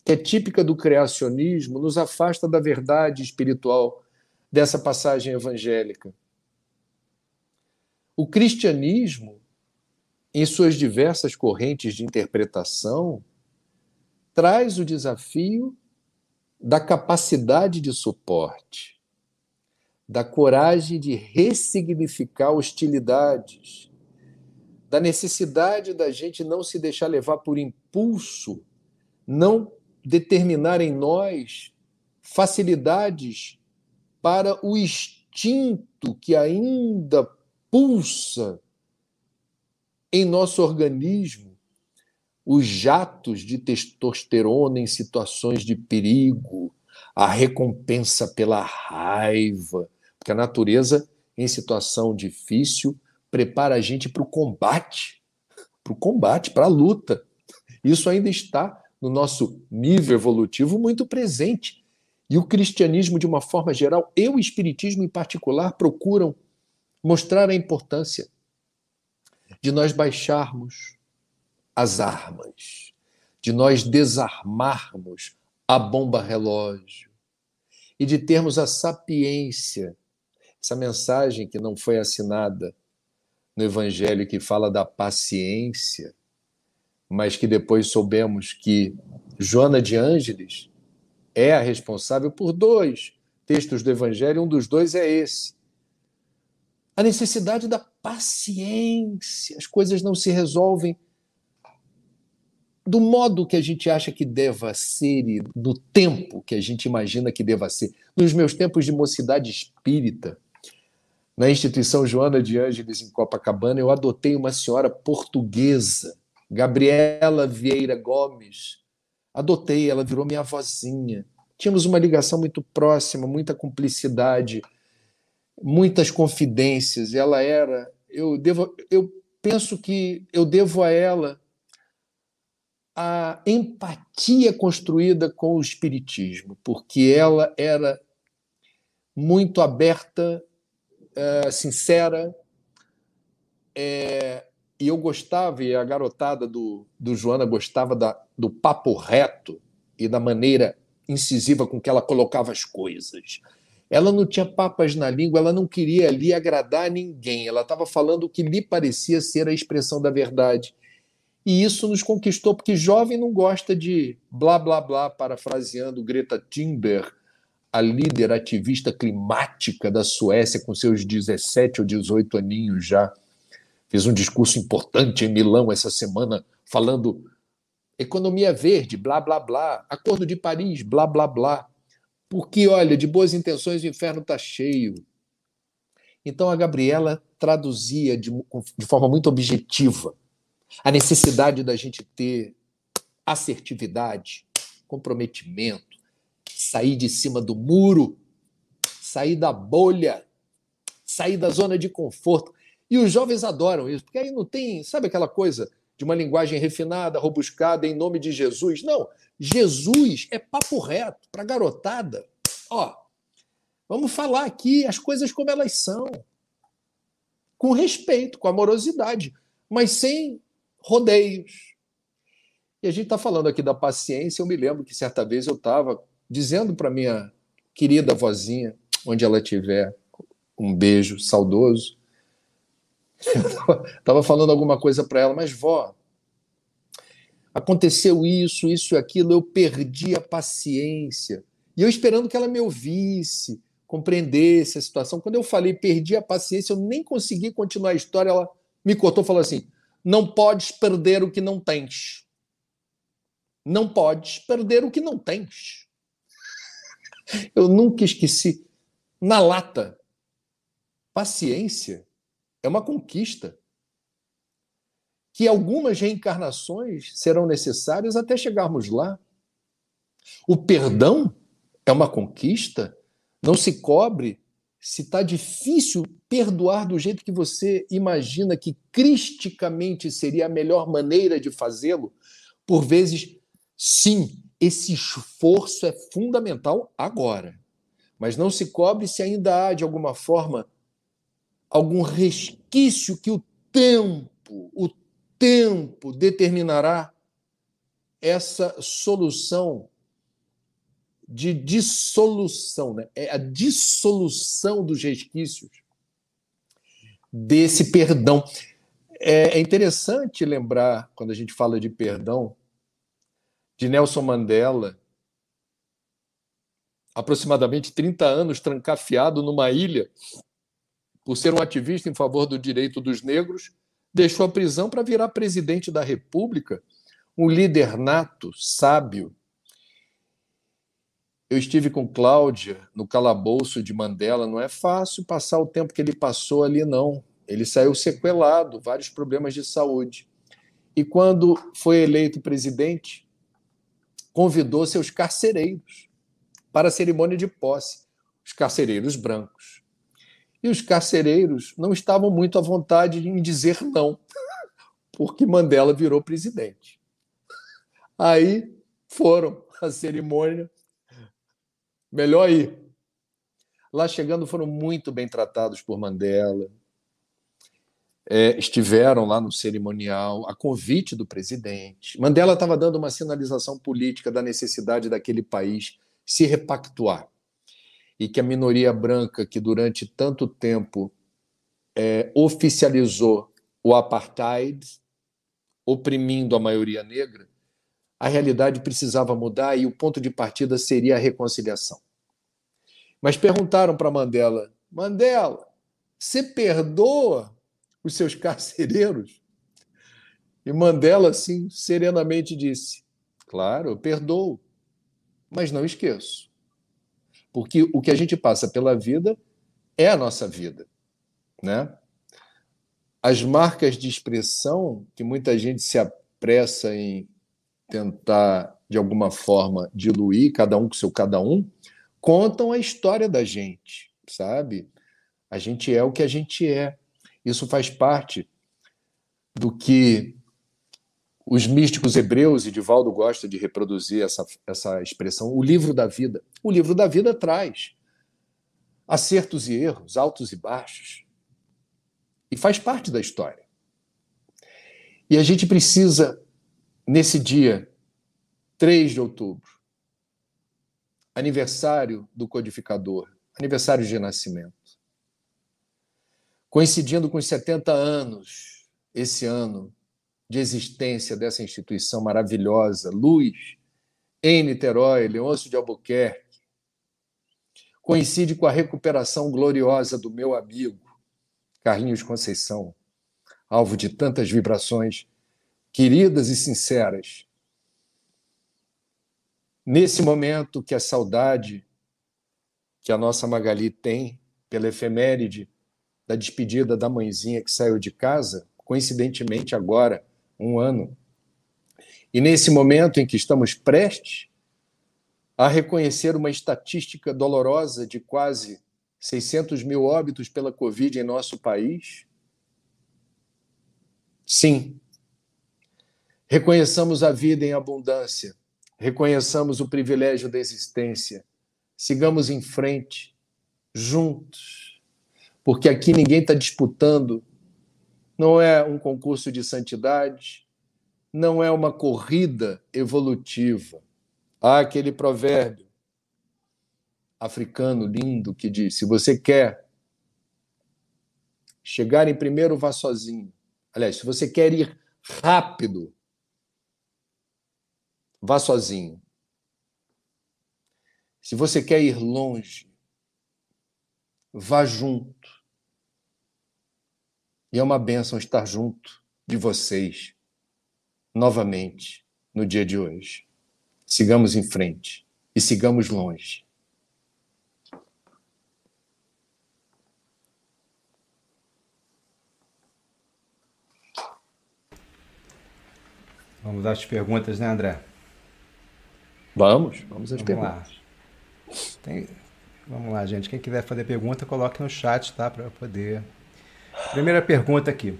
que é típica do criacionismo, nos afasta da verdade espiritual dessa passagem evangélica. O cristianismo, em suas diversas correntes de interpretação, traz o desafio da capacidade de suporte, da coragem de ressignificar hostilidades, da necessidade da gente não se deixar levar por impulso, não determinar em nós facilidades para o instinto que ainda pulsa em nosso organismo, os jatos de testosterona em situações de perigo, a recompensa pela raiva, porque a natureza, em situação difícil, prepara a gente para o combate, para o combate, para a luta. Isso ainda está no nosso nível evolutivo muito presente. E o cristianismo, de uma forma geral, e o espiritismo em particular, procuram mostrar a importância de nós baixarmos as armas, de nós desarmarmos a bomba relógio e de termos a sapiência, essa mensagem que não foi assinada no Evangelho que fala da paciência, mas que depois soubemos que Joana de Ângeles é a responsável por dois textos do Evangelho, um dos dois é esse. A necessidade da paciência. As coisas não se resolvem do modo que a gente acha que deva ser e do tempo que a gente imagina que deva ser. Nos meus tempos de mocidade espírita, na instituição Joana de Ângeles, em Copacabana, eu adotei uma senhora portuguesa Gabriela Vieira Gomes. Adotei, ela virou minha vozinha. Tínhamos uma ligação muito próxima, muita cumplicidade, muitas confidências. Ela era, eu devo, eu penso que eu devo a ela a empatia construída com o espiritismo, porque ela era muito aberta, eh, sincera, é, e eu gostava, e a garotada do, do Joana gostava da, do papo reto e da maneira incisiva com que ela colocava as coisas. Ela não tinha papas na língua, ela não queria ali agradar a ninguém, ela estava falando o que lhe parecia ser a expressão da verdade. E isso nos conquistou, porque jovem não gosta de blá blá blá, parafraseando Greta Thunberg, a líder ativista climática da Suécia, com seus 17 ou 18 aninhos já Fiz um discurso importante em Milão essa semana, falando economia verde, blá, blá, blá, Acordo de Paris, blá, blá, blá. Porque, olha, de boas intenções o inferno está cheio. Então a Gabriela traduzia de, de forma muito objetiva a necessidade da gente ter assertividade, comprometimento, sair de cima do muro, sair da bolha, sair da zona de conforto. E os jovens adoram isso, porque aí não tem, sabe aquela coisa de uma linguagem refinada, robuscada em nome de Jesus? Não, Jesus é papo reto para garotada. Ó, vamos falar aqui as coisas como elas são. Com respeito, com amorosidade, mas sem rodeios. E a gente está falando aqui da paciência. Eu me lembro que certa vez eu estava dizendo para minha querida vozinha, onde ela estiver, um beijo saudoso. Estava falando alguma coisa para ela, mas vó, aconteceu isso, isso e aquilo, eu perdi a paciência. E eu esperando que ela me ouvisse, compreendesse a situação. Quando eu falei perdi a paciência, eu nem consegui continuar a história. Ela me cortou e falou assim: não podes perder o que não tens. Não podes perder o que não tens. Eu nunca esqueci. Na lata, paciência é uma conquista. Que algumas reencarnações serão necessárias até chegarmos lá. O perdão é uma conquista. Não se cobre se está difícil perdoar do jeito que você imagina que cristicamente seria a melhor maneira de fazê-lo, por vezes, sim, esse esforço é fundamental agora. Mas não se cobre se ainda há, de alguma forma, algum resquício que o tempo, o tempo determinará essa solução de dissolução, né? é a dissolução dos resquícios desse perdão. É, é interessante lembrar, quando a gente fala de perdão, de Nelson Mandela, aproximadamente 30 anos trancafiado numa ilha por ser um ativista em favor do direito dos negros, deixou a prisão para virar presidente da República, um líder nato, sábio, eu estive com Cláudia no calabouço de Mandela. Não é fácil passar o tempo que ele passou ali, não. Ele saiu sequelado, vários problemas de saúde. E quando foi eleito presidente, convidou seus carcereiros para a cerimônia de posse, os carcereiros brancos. E os carcereiros não estavam muito à vontade em dizer não, porque Mandela virou presidente. Aí foram à cerimônia Melhor ir. Lá chegando, foram muito bem tratados por Mandela. É, estiveram lá no cerimonial, a convite do presidente. Mandela estava dando uma sinalização política da necessidade daquele país se repactuar e que a minoria branca, que durante tanto tempo é, oficializou o apartheid, oprimindo a maioria negra, a realidade precisava mudar e o ponto de partida seria a reconciliação. Mas perguntaram para Mandela: Mandela, você perdoa os seus carcereiros? E Mandela, assim, serenamente disse: Claro, eu perdoo, mas não esqueço. Porque o que a gente passa pela vida é a nossa vida, né? As marcas de expressão que muita gente se apressa em tentar, de alguma forma, diluir, cada um com seu cada um, contam a história da gente, sabe? A gente é o que a gente é. Isso faz parte do que os místicos hebreus, e Divaldo gosta de reproduzir essa, essa expressão, o livro da vida. O livro da vida traz acertos e erros, altos e baixos, e faz parte da história. E a gente precisa nesse dia, 3 de outubro, aniversário do codificador, aniversário de nascimento. Coincidindo com os 70 anos, esse ano, de existência dessa instituição maravilhosa, luz, em Niterói, Leôncio de Albuquerque, coincide com a recuperação gloriosa do meu amigo, Carlinhos Conceição, alvo de tantas vibrações queridas e sinceras. Nesse momento que a saudade que a nossa Magali tem pela efeméride da despedida da mãezinha que saiu de casa, coincidentemente agora, um ano. E nesse momento em que estamos prestes a reconhecer uma estatística dolorosa de quase 600 mil óbitos pela Covid em nosso país, sim, reconheçamos a vida em abundância, reconheçamos o privilégio da existência, sigamos em frente, juntos, porque aqui ninguém está disputando, não é um concurso de santidade, não é uma corrida evolutiva. Há aquele provérbio africano lindo que diz: se você quer chegar em primeiro, vá sozinho. Aliás, se você quer ir rápido, vá sozinho. Se você quer ir longe, vá junto. E é uma bênção estar junto de vocês novamente no dia de hoje. Sigamos em frente e sigamos longe. Vamos às perguntas, né, André? Vamos, vamos às vamos perguntas. Lá. Tem... Vamos lá, gente. Quem quiser fazer pergunta, coloque no chat, tá? Para poder. Primeira pergunta aqui.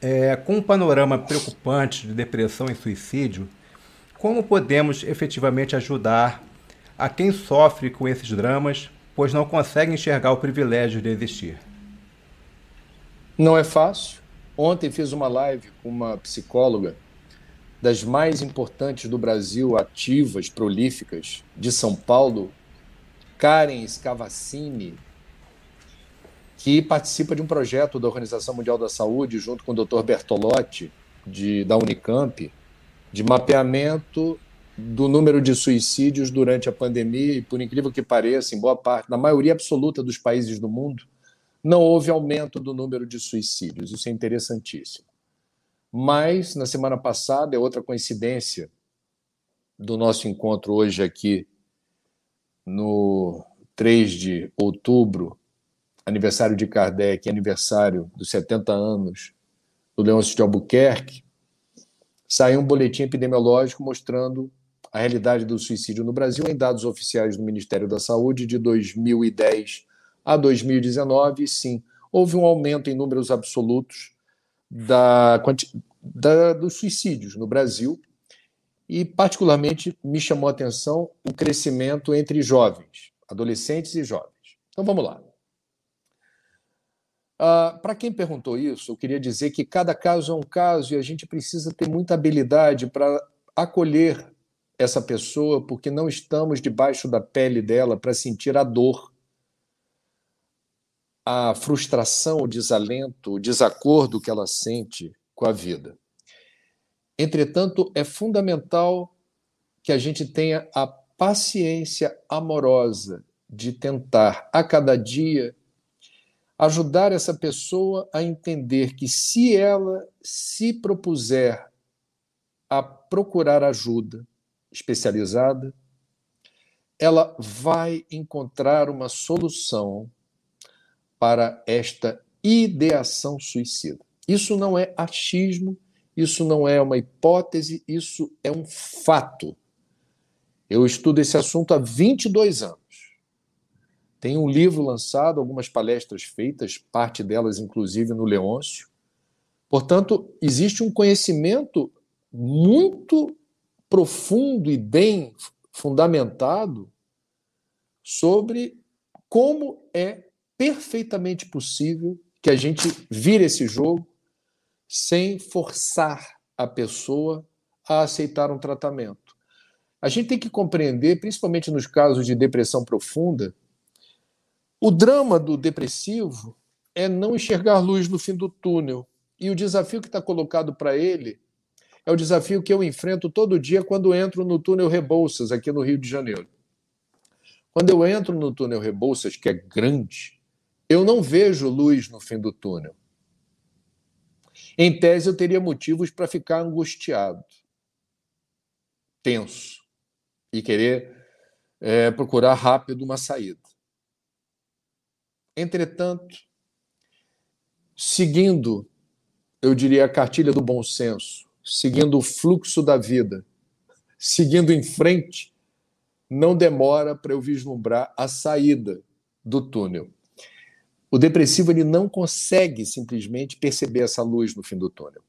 É, com um panorama preocupante de depressão e suicídio, como podemos efetivamente ajudar a quem sofre com esses dramas, pois não consegue enxergar o privilégio de existir? Não é fácil. Ontem fiz uma live com uma psicóloga das mais importantes do Brasil, ativas, prolíficas, de São Paulo, Karen Scavacini, que participa de um projeto da Organização Mundial da Saúde, junto com o Dr. Bertolotti, de, da Unicamp, de mapeamento do número de suicídios durante a pandemia, e por incrível que pareça, em boa parte, na maioria absoluta dos países do mundo, não houve aumento do número de suicídios. Isso é interessantíssimo. Mas, na semana passada, é outra coincidência do nosso encontro hoje aqui, no 3 de outubro, aniversário de Kardec, aniversário dos 70 anos do Leôncio de Albuquerque, saiu um boletim epidemiológico mostrando a realidade do suicídio no Brasil em dados oficiais do Ministério da Saúde de 2010 a 2019. Sim, houve um aumento em números absolutos da, da, dos suicídios no Brasil e, particularmente, me chamou a atenção o crescimento entre jovens, adolescentes e jovens. Então, vamos lá. Uh, para quem perguntou isso, eu queria dizer que cada caso é um caso e a gente precisa ter muita habilidade para acolher essa pessoa, porque não estamos debaixo da pele dela para sentir a dor a frustração, o desalento, o desacordo que ela sente com a vida. Entretanto, é fundamental que a gente tenha a paciência amorosa de tentar a cada dia ajudar essa pessoa a entender que se ela se propuser a procurar ajuda especializada, ela vai encontrar uma solução para esta ideação suicida. Isso não é achismo, isso não é uma hipótese, isso é um fato. Eu estudo esse assunto há 22 anos. Tem um livro lançado, algumas palestras feitas, parte delas inclusive no Leôncio. Portanto, existe um conhecimento muito profundo e bem fundamentado sobre como é perfeitamente possível que a gente vire esse jogo sem forçar a pessoa a aceitar um tratamento. A gente tem que compreender, principalmente nos casos de depressão profunda, o drama do depressivo é não enxergar luz no fim do túnel. E o desafio que está colocado para ele é o desafio que eu enfrento todo dia quando entro no túnel Rebouças, aqui no Rio de Janeiro. Quando eu entro no túnel Rebouças, que é grande, eu não vejo luz no fim do túnel. Em tese, eu teria motivos para ficar angustiado, tenso e querer é, procurar rápido uma saída. Entretanto, seguindo, eu diria, a cartilha do bom senso, seguindo o fluxo da vida, seguindo em frente, não demora para eu vislumbrar a saída do túnel. O depressivo ele não consegue simplesmente perceber essa luz no fim do túnel.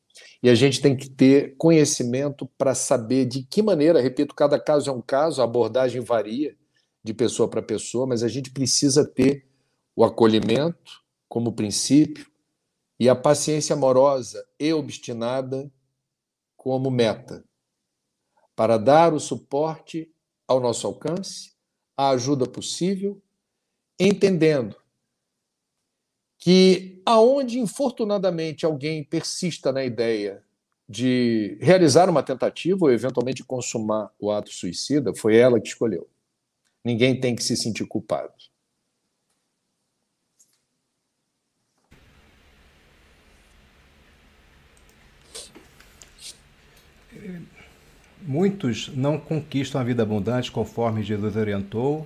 E a gente tem que ter conhecimento para saber de que maneira, repito, cada caso é um caso, a abordagem varia de pessoa para pessoa, mas a gente precisa ter o acolhimento como princípio e a paciência amorosa e obstinada como meta, para dar o suporte ao nosso alcance, a ajuda possível, entendendo que aonde infortunadamente alguém persista na ideia de realizar uma tentativa ou eventualmente consumar o ato suicida, foi ela que escolheu. Ninguém tem que se sentir culpado. Muitos não conquistam a vida abundante conforme Jesus orientou.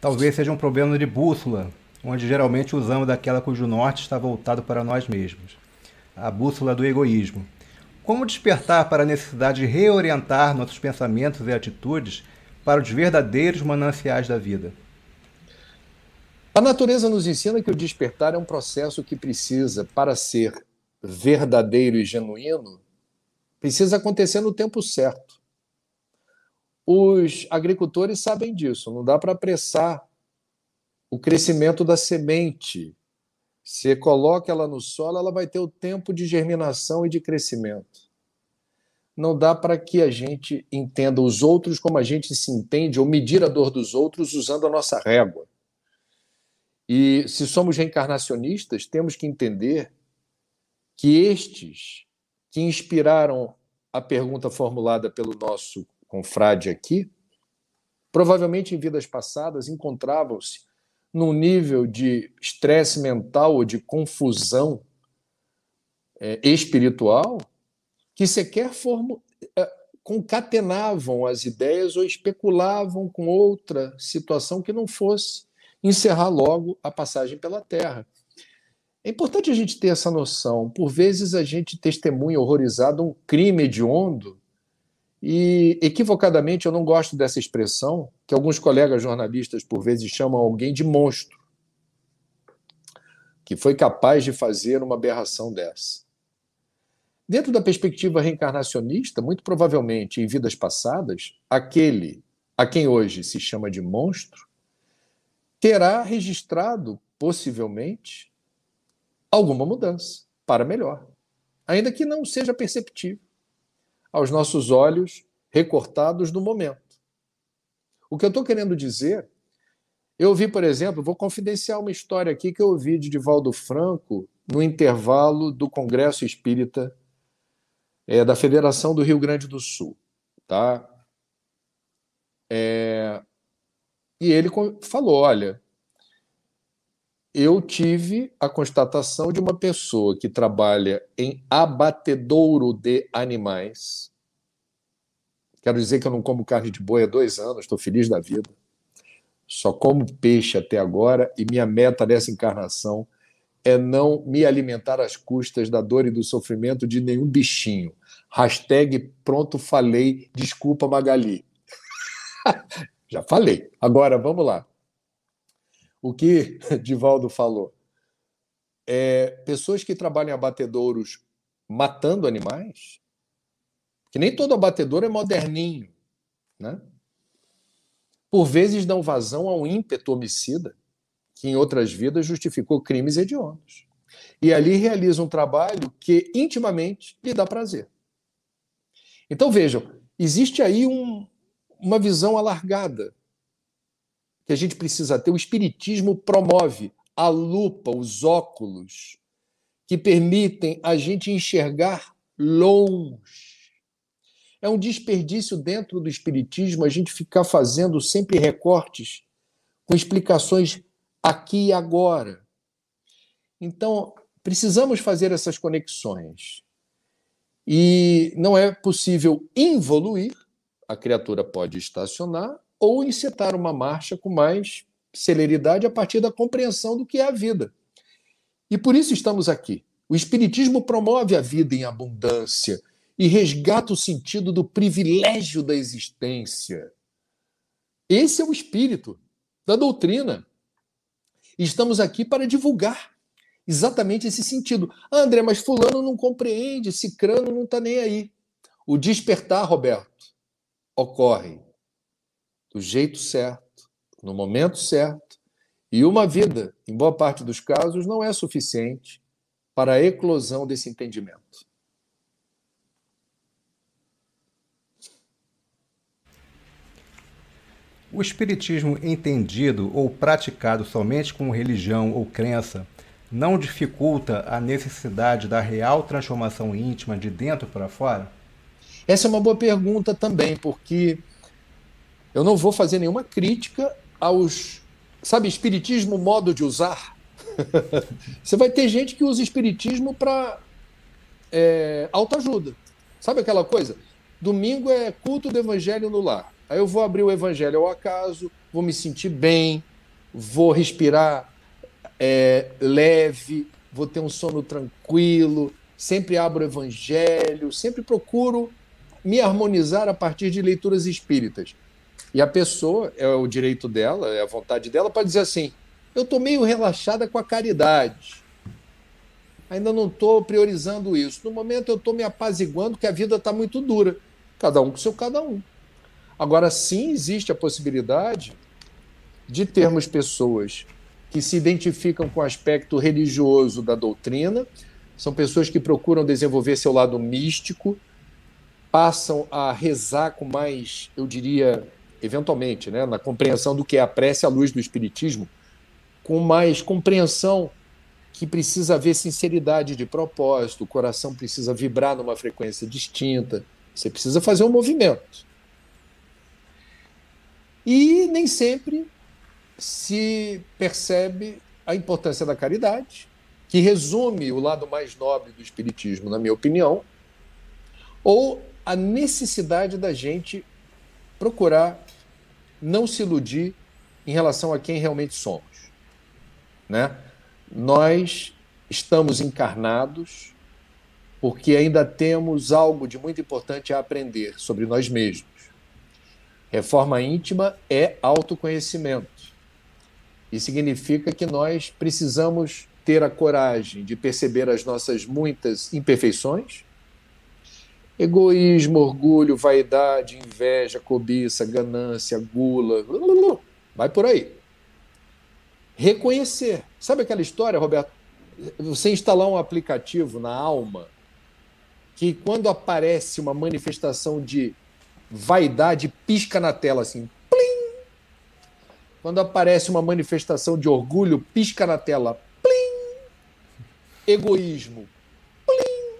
Talvez seja um problema de bússola, onde geralmente usamos daquela cujo norte está voltado para nós mesmos. A bússola do egoísmo. Como despertar para a necessidade de reorientar nossos pensamentos e atitudes para os verdadeiros mananciais da vida? A natureza nos ensina que o despertar é um processo que precisa, para ser verdadeiro e genuíno, precisa acontecer no tempo certo. Os agricultores sabem disso, não dá para apressar o crescimento da semente. Você coloca ela no solo, ela vai ter o tempo de germinação e de crescimento. Não dá para que a gente entenda os outros como a gente se entende ou medir a dor dos outros usando a nossa régua. E se somos reencarnacionistas, temos que entender que estes que inspiraram a pergunta formulada pelo nosso confrade aqui, provavelmente em vidas passadas encontravam-se num nível de estresse mental ou de confusão é, espiritual que sequer formo, é, concatenavam as ideias ou especulavam com outra situação que não fosse encerrar logo a passagem pela Terra. É importante a gente ter essa noção. Por vezes a gente testemunha horrorizado um crime hediondo e, equivocadamente, eu não gosto dessa expressão, que alguns colegas jornalistas, por vezes, chamam alguém de monstro, que foi capaz de fazer uma aberração dessa. Dentro da perspectiva reencarnacionista, muito provavelmente, em vidas passadas, aquele a quem hoje se chama de monstro terá registrado, possivelmente, alguma mudança para melhor, ainda que não seja perceptível aos nossos olhos recortados no momento. O que eu estou querendo dizer, eu ouvi, por exemplo, vou confidenciar uma história aqui que eu ouvi de Divaldo Franco no intervalo do Congresso Espírita é, da Federação do Rio Grande do Sul. Tá? É, e ele falou: olha, eu tive a constatação de uma pessoa que trabalha em abatedouro de animais. Quero dizer que eu não como carne de boi há dois anos, estou feliz da vida. Só como peixe até agora e minha meta nessa encarnação é não me alimentar às custas da dor e do sofrimento de nenhum bichinho. Hashtag pronto falei, desculpa Magali. Já falei. Agora, vamos lá o que Divaldo falou. É, pessoas que trabalham abatedouros matando animais, que nem todo abatedor é moderninho, né? por vezes dão vazão a um ímpeto homicida, que em outras vidas justificou crimes hediondos. E ali realiza um trabalho que intimamente lhe dá prazer. Então vejam, existe aí um, uma visão alargada que a gente precisa ter. O Espiritismo promove a lupa, os óculos, que permitem a gente enxergar longe. É um desperdício dentro do Espiritismo a gente ficar fazendo sempre recortes com explicações aqui e agora. Então, precisamos fazer essas conexões. E não é possível involuir, a criatura pode estacionar, ou encetar uma marcha com mais celeridade a partir da compreensão do que é a vida. E por isso estamos aqui. O Espiritismo promove a vida em abundância e resgata o sentido do privilégio da existência. Esse é o espírito da doutrina. Estamos aqui para divulgar exatamente esse sentido. Ah, André, mas Fulano não compreende, Cicrano não está nem aí. O despertar, Roberto, ocorre do jeito certo, no momento certo, e uma vida, em boa parte dos casos, não é suficiente para a eclosão desse entendimento. O espiritismo entendido ou praticado somente como religião ou crença não dificulta a necessidade da real transformação íntima de dentro para fora? Essa é uma boa pergunta também, porque eu não vou fazer nenhuma crítica aos, sabe, espiritismo modo de usar. Você vai ter gente que usa espiritismo para é, autoajuda. Sabe aquela coisa? Domingo é culto do evangelho no lar. Aí eu vou abrir o evangelho ao acaso, vou me sentir bem, vou respirar é, leve, vou ter um sono tranquilo, sempre abro o evangelho, sempre procuro me harmonizar a partir de leituras espíritas. E a pessoa, é o direito dela, é a vontade dela, pode dizer assim: eu estou meio relaxada com a caridade. Ainda não estou priorizando isso. No momento eu estou me apaziguando que a vida está muito dura. Cada um com seu cada um. Agora, sim, existe a possibilidade de termos pessoas que se identificam com o aspecto religioso da doutrina, são pessoas que procuram desenvolver seu lado místico, passam a rezar com mais, eu diria, eventualmente, né, na compreensão do que é a prece à luz do Espiritismo, com mais compreensão que precisa haver sinceridade de propósito, o coração precisa vibrar numa frequência distinta, você precisa fazer um movimento. E nem sempre se percebe a importância da caridade, que resume o lado mais nobre do Espiritismo, na minha opinião, ou a necessidade da gente procurar não se iludir em relação a quem realmente somos. Né? Nós estamos encarnados porque ainda temos algo de muito importante a aprender sobre nós mesmos. Reforma íntima é autoconhecimento. E significa que nós precisamos ter a coragem de perceber as nossas muitas imperfeições. Egoísmo, orgulho, vaidade, inveja, cobiça, ganância, gula, vai por aí. Reconhecer. Sabe aquela história, Roberto? Você instalar um aplicativo na alma que quando aparece uma manifestação de vaidade pisca na tela assim. Plim! Quando aparece uma manifestação de orgulho, pisca na tela. Plim! Egoísmo. Plim!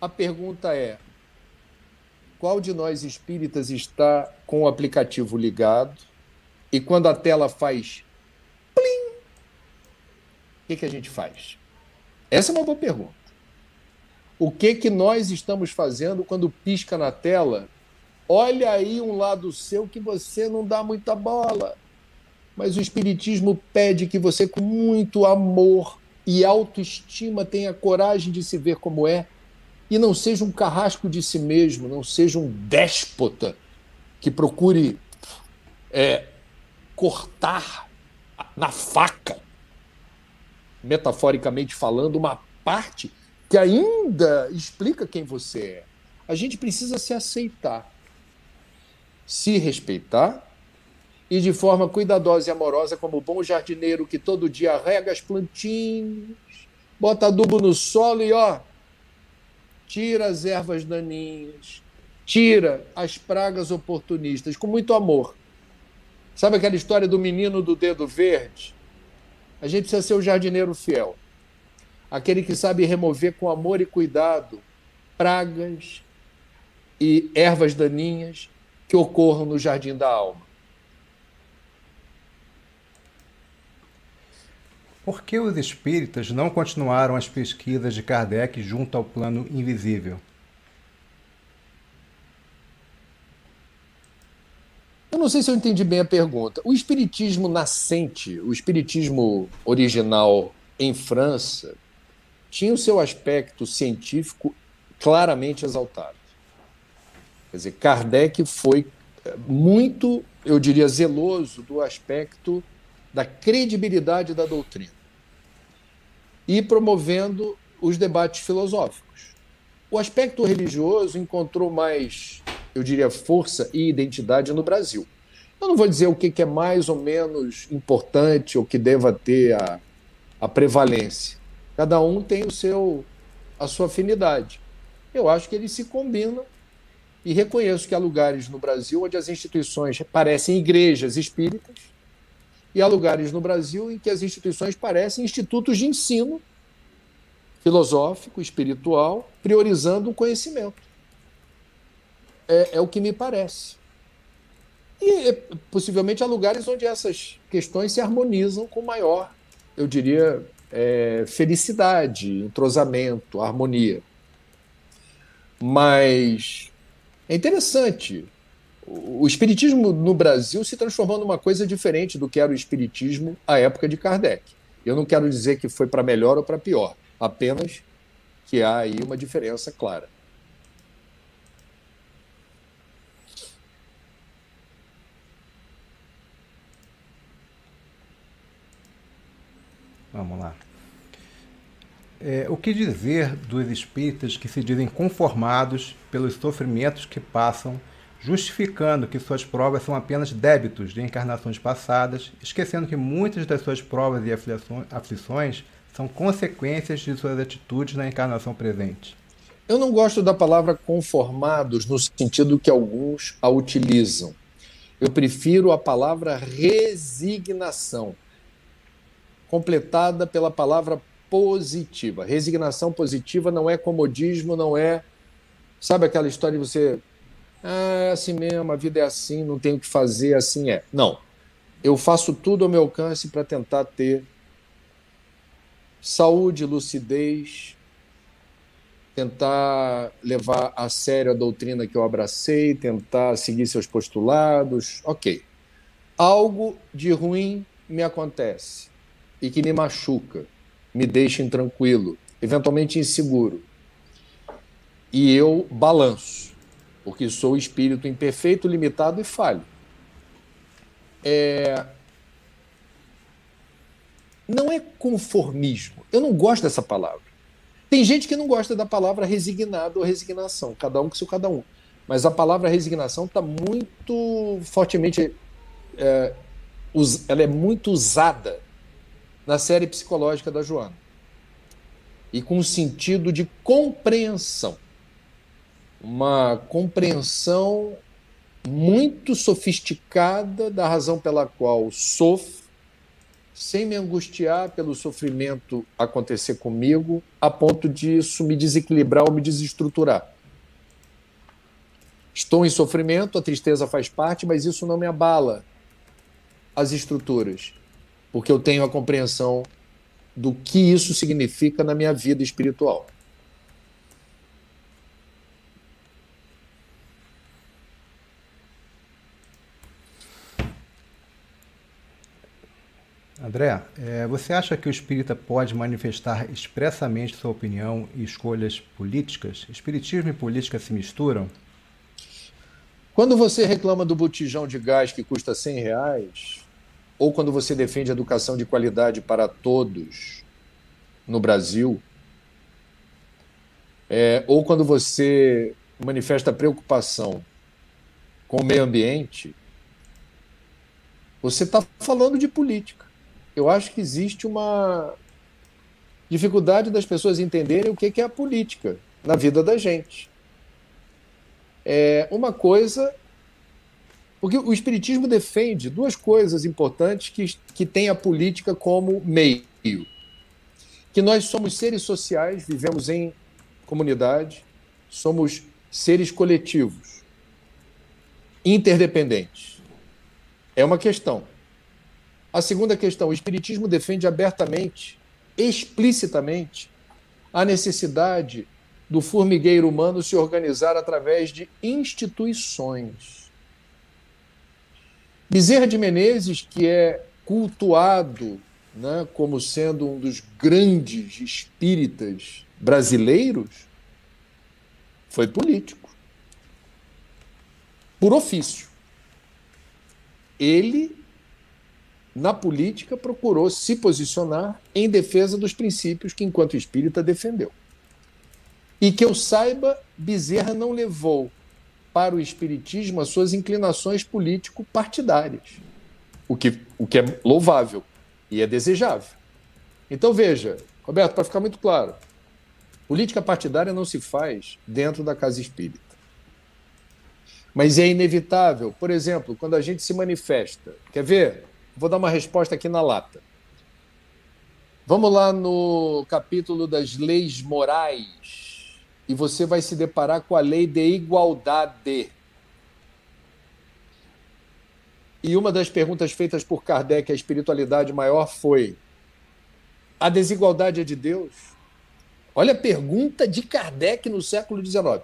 A pergunta é: qual de nós espíritas está com o aplicativo ligado e quando a tela faz plim, o que, que a gente faz? Essa é uma boa pergunta. O que que nós estamos fazendo quando pisca na tela Olha aí um lado seu que você não dá muita bola. Mas o Espiritismo pede que você, com muito amor e autoestima, tenha coragem de se ver como é e não seja um carrasco de si mesmo, não seja um déspota que procure é, cortar na faca, metaforicamente falando, uma parte que ainda explica quem você é. A gente precisa se aceitar se respeitar e de forma cuidadosa e amorosa, como bom jardineiro que todo dia rega as plantinhas, bota adubo no solo e ó, tira as ervas daninhas, tira as pragas oportunistas com muito amor. Sabe aquela história do menino do dedo verde? A gente precisa ser o jardineiro fiel, aquele que sabe remover com amor e cuidado pragas e ervas daninhas que ocorram no jardim da alma. Por que os espíritas não continuaram as pesquisas de Kardec junto ao plano invisível? Eu não sei se eu entendi bem a pergunta. O espiritismo nascente, o espiritismo original em França tinha o seu aspecto científico claramente exaltado. Quer dizer, Kardec foi eh, muito, eu diria, zeloso do aspecto da credibilidade da doutrina e promovendo os debates filosóficos. O aspecto religioso encontrou mais, eu diria, força e identidade no Brasil. Eu não vou dizer o que é mais ou menos importante ou que deva ter a, a prevalência. Cada um tem o seu a sua afinidade. Eu acho que eles se combinam e reconheço que há lugares no Brasil onde as instituições parecem igrejas espíritas e há lugares no Brasil em que as instituições parecem institutos de ensino filosófico, espiritual, priorizando o conhecimento. É, é o que me parece. E é, possivelmente há lugares onde essas questões se harmonizam com maior, eu diria, é, felicidade, entrosamento, harmonia. Mas é interessante. O espiritismo no Brasil se transformou numa coisa diferente do que era o espiritismo à época de Kardec. Eu não quero dizer que foi para melhor ou para pior, apenas que há aí uma diferença clara. Vamos lá. É, o que dizer dos espíritas que se dizem conformados pelos sofrimentos que passam, justificando que suas provas são apenas débitos de encarnações passadas, esquecendo que muitas das suas provas e aflições são consequências de suas atitudes na encarnação presente? Eu não gosto da palavra conformados no sentido que alguns a utilizam. Eu prefiro a palavra resignação completada pela palavra positiva. Resignação positiva não é comodismo, não é. Sabe aquela história de você. Ah, é assim mesmo, a vida é assim, não tenho o que fazer, assim é. Não. Eu faço tudo ao meu alcance para tentar ter saúde, lucidez, tentar levar a sério a doutrina que eu abracei, tentar seguir seus postulados. Ok. Algo de ruim me acontece e que me machuca, me deixa intranquilo, eventualmente inseguro. E eu balanço, porque sou espírito imperfeito, limitado e falho. É... Não é conformismo. Eu não gosto dessa palavra. Tem gente que não gosta da palavra resignado ou resignação, cada um com seu cada um. Mas a palavra resignação está muito fortemente. É, ela é muito usada na série psicológica da Joana. E com sentido de compreensão. Uma compreensão muito sofisticada da razão pela qual sofro, sem me angustiar pelo sofrimento acontecer comigo, a ponto de isso me desequilibrar ou me desestruturar. Estou em sofrimento, a tristeza faz parte, mas isso não me abala as estruturas porque eu tenho a compreensão do que isso significa na minha vida espiritual. André, é, você acha que o espírita pode manifestar expressamente sua opinião e escolhas políticas? Espiritismo e política se misturam? Quando você reclama do botijão de gás que custa 100 reais, ou quando você defende educação de qualidade para todos no Brasil, é, ou quando você manifesta preocupação com o meio ambiente, você está falando de política. Eu acho que existe uma dificuldade das pessoas entenderem o que é a política na vida da gente. É, uma coisa porque o Espiritismo defende duas coisas importantes que, que tem a política como meio. Que nós somos seres sociais, vivemos em comunidade, somos seres coletivos, interdependentes. É uma questão. A segunda questão, o Espiritismo defende abertamente, explicitamente, a necessidade do formigueiro humano se organizar através de instituições Bezerra de Menezes, que é cultuado né, como sendo um dos grandes espíritas brasileiros foi político. Por ofício. Ele, na política, procurou se posicionar em defesa dos princípios que, enquanto espírita, defendeu. E que eu saiba, Bezerra não levou para o espiritismo as suas inclinações político-partidárias, o que, o que é louvável e é desejável. Então veja, Roberto, para ficar muito claro, política partidária não se faz dentro da casa espírita. Mas é inevitável, por exemplo, quando a gente se manifesta. Quer ver? Vou dar uma resposta aqui na lata. Vamos lá no capítulo das leis morais e você vai se deparar com a lei de igualdade. E uma das perguntas feitas por Kardec à espiritualidade maior foi: a desigualdade é de Deus? Olha a pergunta de Kardec no século XIX.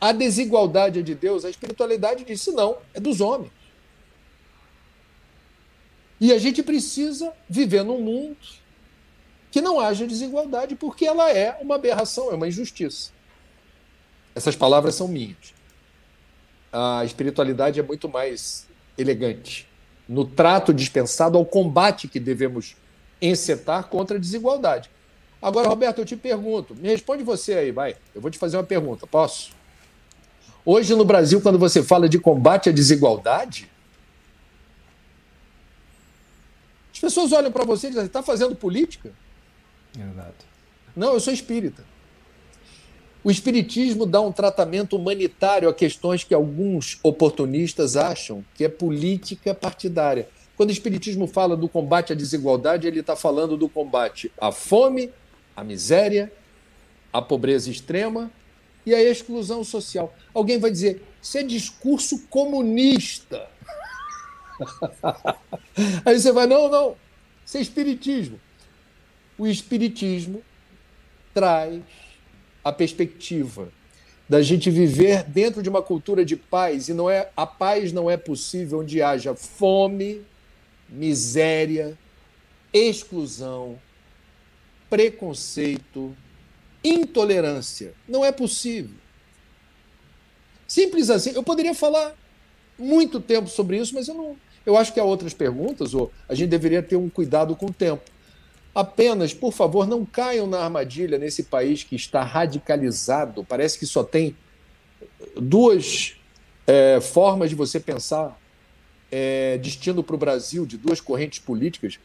A desigualdade é de Deus? A espiritualidade disse não, é dos homens. E a gente precisa viver num mundo que não haja desigualdade, porque ela é uma aberração, é uma injustiça. Essas palavras são minhas. A espiritualidade é muito mais elegante no trato dispensado ao combate que devemos encetar contra a desigualdade. Agora, Roberto, eu te pergunto, me responde você aí, vai. Eu vou te fazer uma pergunta, posso? Hoje no Brasil, quando você fala de combate à desigualdade, as pessoas olham para você e dizem: está fazendo política? Exato. Não, eu sou espírita. O Espiritismo dá um tratamento humanitário a questões que alguns oportunistas acham que é política partidária. Quando o Espiritismo fala do combate à desigualdade, ele está falando do combate à fome, à miséria, à pobreza extrema e à exclusão social. Alguém vai dizer: isso é discurso comunista. Aí você vai: não, não, isso é Espiritismo. O Espiritismo traz a perspectiva da gente viver dentro de uma cultura de paz e não é a paz não é possível onde haja fome, miséria, exclusão, preconceito, intolerância. Não é possível. Simples assim. Eu poderia falar muito tempo sobre isso, mas eu não. Eu acho que há outras perguntas, ou a gente deveria ter um cuidado com o tempo. Apenas, por favor, não caiam na armadilha nesse país que está radicalizado. Parece que só tem duas é, formas de você pensar é, destino para o Brasil, de duas correntes políticas.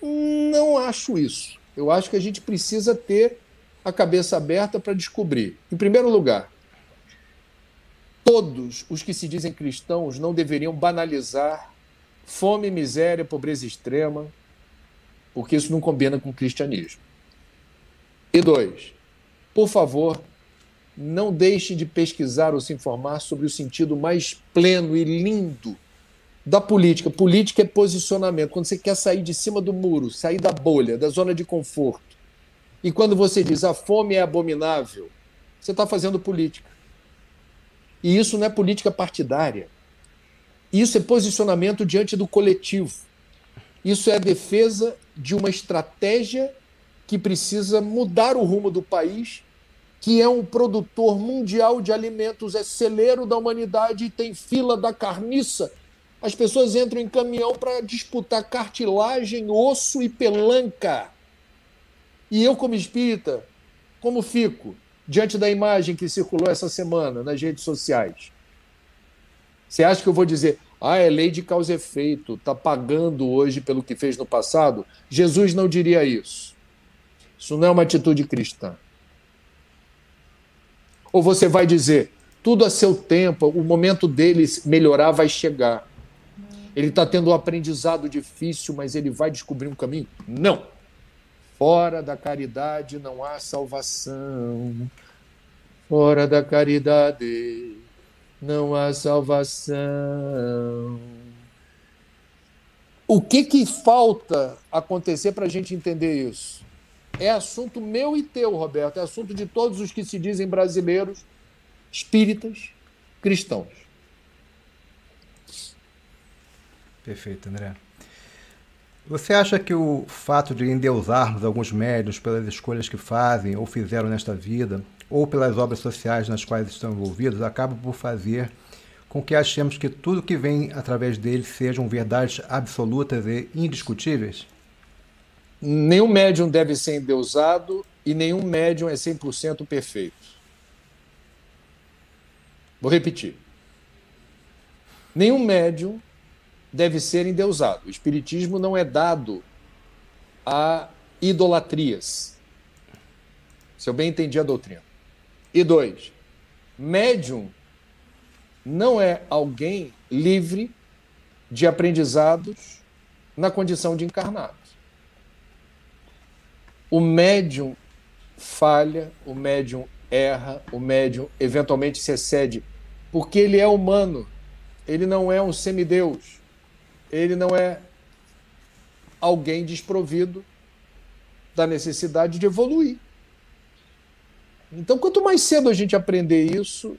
Não acho isso. Eu acho que a gente precisa ter a cabeça aberta para descobrir. Em primeiro lugar, todos os que se dizem cristãos não deveriam banalizar fome, miséria, pobreza extrema, porque isso não combina com o cristianismo. E dois, por favor, não deixe de pesquisar ou se informar sobre o sentido mais pleno e lindo da política. Política é posicionamento. Quando você quer sair de cima do muro, sair da bolha, da zona de conforto. E quando você diz a fome é abominável, você está fazendo política. E isso não é política partidária. Isso é posicionamento diante do coletivo. Isso é a defesa de uma estratégia que precisa mudar o rumo do país, que é um produtor mundial de alimentos, é celeiro da humanidade e tem fila da carniça. As pessoas entram em caminhão para disputar cartilagem, osso e pelanca. E eu, como espírita, como fico diante da imagem que circulou essa semana nas redes sociais? Você acha que eu vou dizer, ah, é lei de causa e efeito, está pagando hoje pelo que fez no passado. Jesus não diria isso. Isso não é uma atitude cristã. Ou você vai dizer, tudo a seu tempo, o momento dele melhorar vai chegar. Ele está tendo um aprendizado difícil, mas ele vai descobrir um caminho? Não. Fora da caridade não há salvação. Fora da caridade não há salvação. O que, que falta acontecer para a gente entender isso? É assunto meu e teu, Roberto, é assunto de todos os que se dizem brasileiros, espíritas, cristãos. Perfeito, André. Você acha que o fato de endeusarmos alguns médios pelas escolhas que fazem ou fizeram nesta vida, ou pelas obras sociais nas quais estão envolvidos, acaba por fazer com que achemos que tudo que vem através deles sejam verdades absolutas e indiscutíveis? Nenhum médium deve ser endeusado e nenhum médium é 100% perfeito. Vou repetir. Nenhum médium deve ser endeusado. O espiritismo não é dado a idolatrias. Se eu bem entendi a doutrina. E dois, médium não é alguém livre de aprendizados na condição de encarnado. O médium falha, o médium erra, o médium eventualmente se excede, porque ele é humano, ele não é um semideus, ele não é alguém desprovido da necessidade de evoluir. Então, quanto mais cedo a gente aprender isso,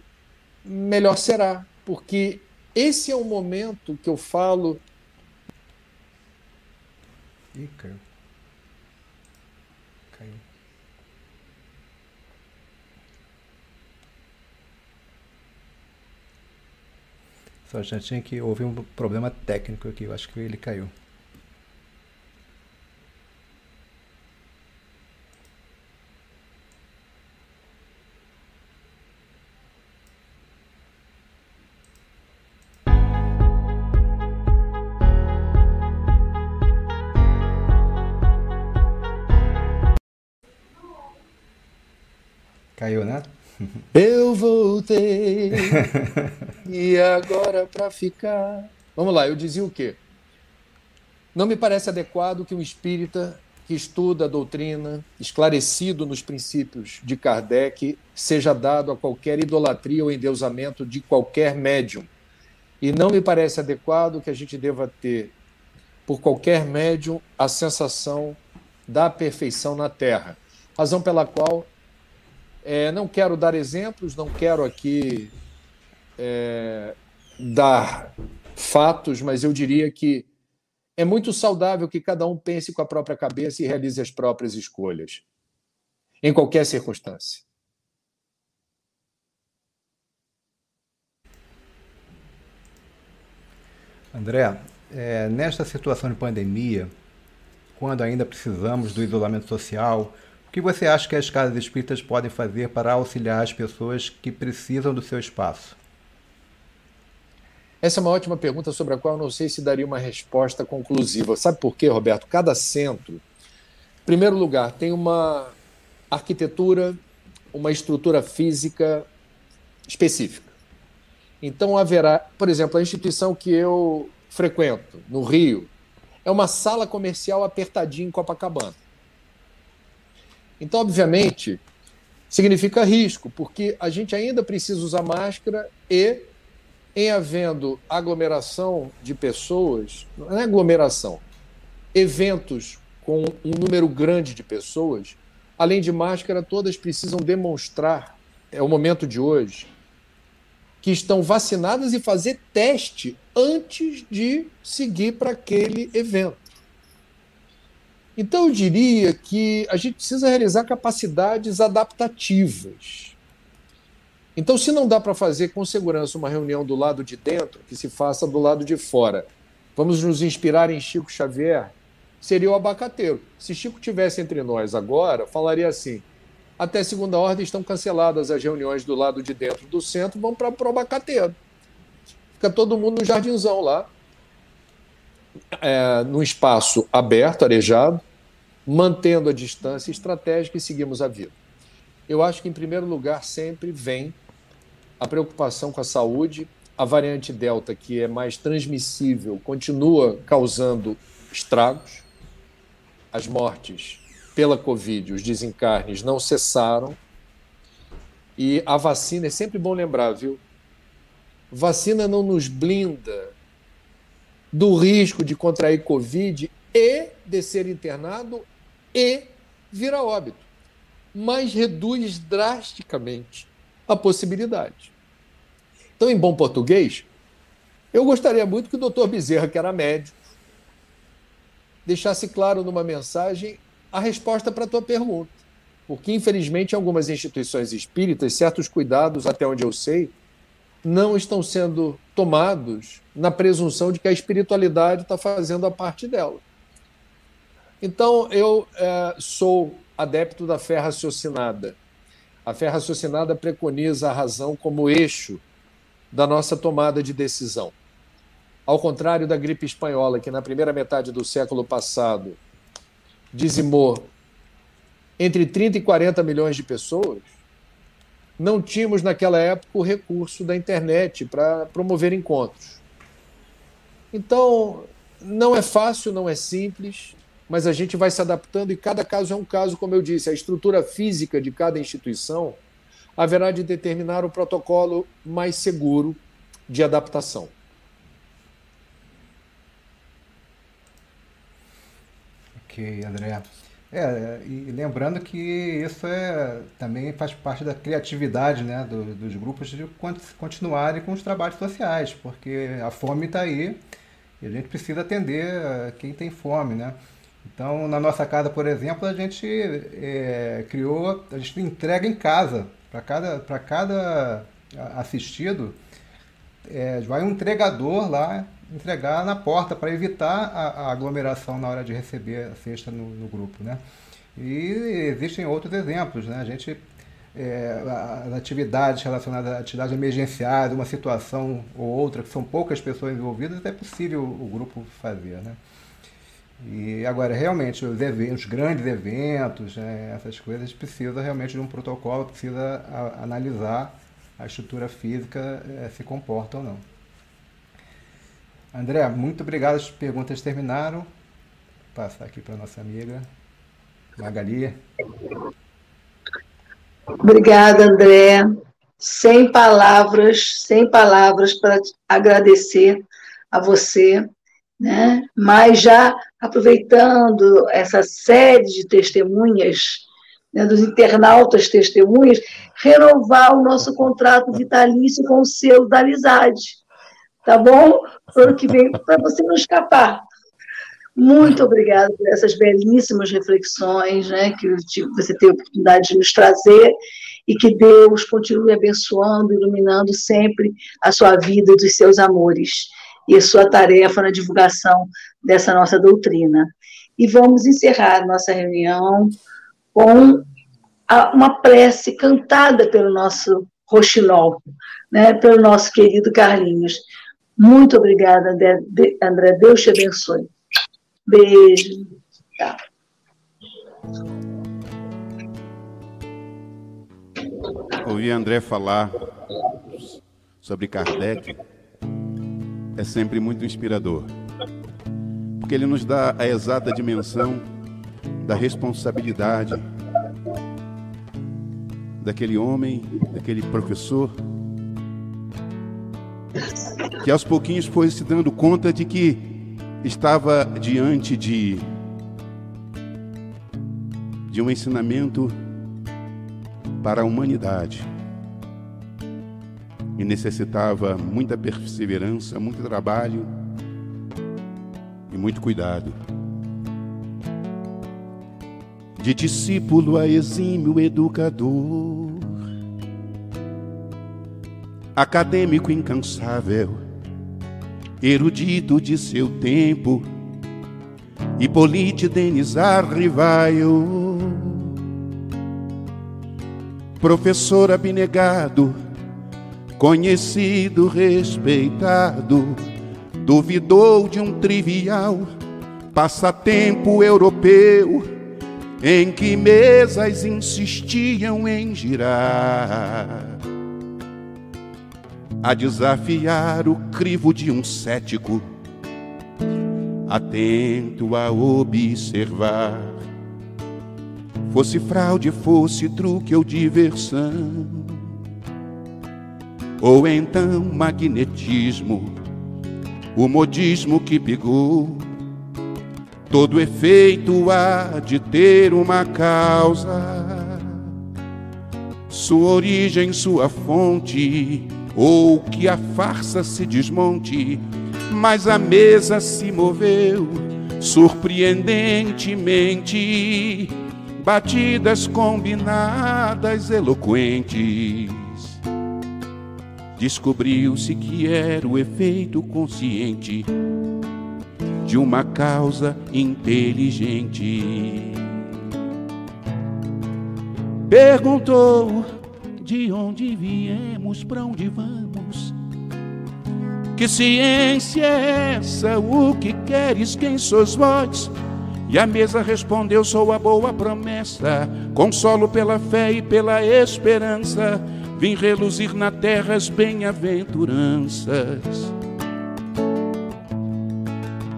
melhor será, porque esse é o momento que eu falo. Ih, caiu. Só já tinha que houve um problema técnico aqui, eu acho que ele caiu. Caiu, né? Eu voltei e agora para ficar. Vamos lá, eu dizia o quê? Não me parece adequado que um espírita que estuda a doutrina, esclarecido nos princípios de Kardec, seja dado a qualquer idolatria ou endeusamento de qualquer médium. E não me parece adequado que a gente deva ter, por qualquer médium, a sensação da perfeição na Terra. Razão pela qual é, não quero dar exemplos, não quero aqui é, dar fatos, mas eu diria que é muito saudável que cada um pense com a própria cabeça e realize as próprias escolhas, em qualquer circunstância. André, é, nesta situação de pandemia, quando ainda precisamos do isolamento social, o que você acha que as casas espíritas podem fazer para auxiliar as pessoas que precisam do seu espaço? Essa é uma ótima pergunta sobre a qual eu não sei se daria uma resposta conclusiva. Sabe por quê, Roberto? Cada centro, em primeiro lugar, tem uma arquitetura, uma estrutura física específica. Então haverá, por exemplo, a instituição que eu frequento, no Rio, é uma sala comercial apertadinha em Copacabana. Então, obviamente, significa risco, porque a gente ainda precisa usar máscara e, em havendo aglomeração de pessoas, não é aglomeração, eventos com um número grande de pessoas, além de máscara, todas precisam demonstrar, é o momento de hoje, que estão vacinadas e fazer teste antes de seguir para aquele evento. Então, eu diria que a gente precisa realizar capacidades adaptativas. Então, se não dá para fazer com segurança uma reunião do lado de dentro, que se faça do lado de fora. Vamos nos inspirar em Chico Xavier? Seria o abacateiro. Se Chico tivesse entre nós agora, falaria assim: até segunda ordem estão canceladas as reuniões do lado de dentro do centro, vão para o abacateiro. Fica todo mundo no jardinzão lá, é, num espaço aberto, arejado, mantendo a distância estratégica e seguimos a vida. Eu acho que, em primeiro lugar, sempre vem a preocupação com a saúde. A variante Delta, que é mais transmissível, continua causando estragos. As mortes pela Covid, os desencarnes não cessaram. E a vacina, é sempre bom lembrar, viu? Vacina não nos blinda do risco de contrair Covid e de ser internado e vira óbito, mas reduz drasticamente a possibilidade. Então, em bom português, eu gostaria muito que o doutor Bezerra, que era médico, deixasse claro numa mensagem a resposta para a tua pergunta. Porque, infelizmente, em algumas instituições espíritas, certos cuidados, até onde eu sei, não estão sendo tomados na presunção de que a espiritualidade está fazendo a parte dela. Então, eu é, sou adepto da fé raciocinada. A fé raciocinada preconiza a razão como eixo da nossa tomada de decisão. Ao contrário da gripe espanhola, que na primeira metade do século passado dizimou entre 30 e 40 milhões de pessoas, não tínhamos naquela época o recurso da internet para promover encontros. Então, não é fácil, não é simples, mas a gente vai se adaptando e cada caso é um caso, como eu disse, a estrutura física de cada instituição haverá de determinar o protocolo mais seguro de adaptação. Ok, André. É, e lembrando que isso é, também faz parte da criatividade né, do, dos grupos de continuarem com os trabalhos sociais, porque a fome está aí e a gente precisa atender quem tem fome. Né? Então, na nossa casa, por exemplo, a gente é, criou, a gente entrega em casa, para cada, cada assistido, é, vai um entregador lá entregar na porta para evitar a, a, aglomeração na hora de receber a cesta no, no, grupo, né? E existem outros exemplos, né? A gente é, as atividades relacionadas a atividades emergenciais, uma situação ou outra que são poucas pessoas envolvidas, é possível o grupo fazer, né? E agora, realmente, os, eventos, os grandes eventos, né, essas coisas, precisa realmente de um protocolo, precisa a, analisar a estrutura física é, se comporta ou não. André, muito obrigado. As perguntas terminaram. Vou passar aqui para nossa amiga Magali. Obrigada, André. Sem palavras, sem palavras para agradecer a você, né? Mas já aproveitando essa série de testemunhas, né, dos internautas testemunhas, renovar o nosso contrato vitalício com o selo da amizade tá bom? Ano que vem, para você não escapar. Muito obrigada por essas belíssimas reflexões né, que você teve a oportunidade de nos trazer e que Deus continue abençoando, iluminando sempre a sua vida e dos seus amores e a sua tarefa na divulgação dessa nossa doutrina. E vamos encerrar nossa reunião com uma prece cantada pelo nosso Roxinol, né, pelo nosso querido Carlinhos. Muito obrigada, André. Deus te abençoe. Beijo. Tchau. Ouvir André falar sobre Kardec é sempre muito inspirador, porque ele nos dá a exata dimensão da responsabilidade daquele homem, daquele professor que aos pouquinhos foi se dando conta de que estava diante de de um ensinamento para a humanidade e necessitava muita perseverança, muito trabalho e muito cuidado. De discípulo a exímio educador, acadêmico incansável, erudito de seu tempo, Hipólite Denizar Rivaio, professor abnegado, conhecido, respeitado, duvidou de um trivial passatempo europeu em que mesas insistiam em girar a desafiar o crivo de um cético, atento a observar. Fosse fraude, fosse truque ou diversão, ou então magnetismo, o modismo que pegou. Todo efeito há de ter uma causa, sua origem, sua fonte ou que a farsa se desmonte, mas a mesa se moveu surpreendentemente, batidas combinadas eloquentes. Descobriu-se que era o efeito consciente de uma causa inteligente. Perguntou de onde viemos, para onde vamos. Que ciência é essa? O que queres? Quem sois vós? E a mesa respondeu: Sou a boa promessa, consolo pela fé e pela esperança. Vim reluzir na terra as bem-aventuranças.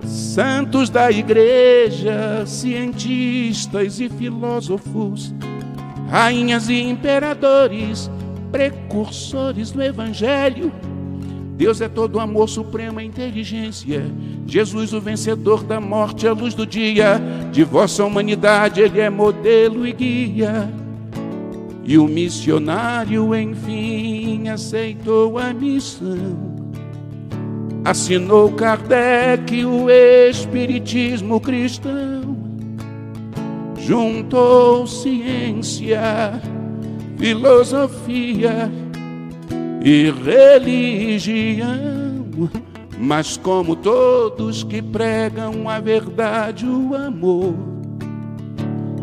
Santos da igreja, cientistas e filósofos rainhas e imperadores, precursores do Evangelho. Deus é todo amor, suprema inteligência. Jesus, o vencedor da morte, a luz do dia. De vossa humanidade, Ele é modelo e guia. E o missionário, enfim, aceitou a missão. Assinou Kardec o Espiritismo cristão juntou ciência, filosofia e religião. Mas como todos que pregam a verdade, o amor,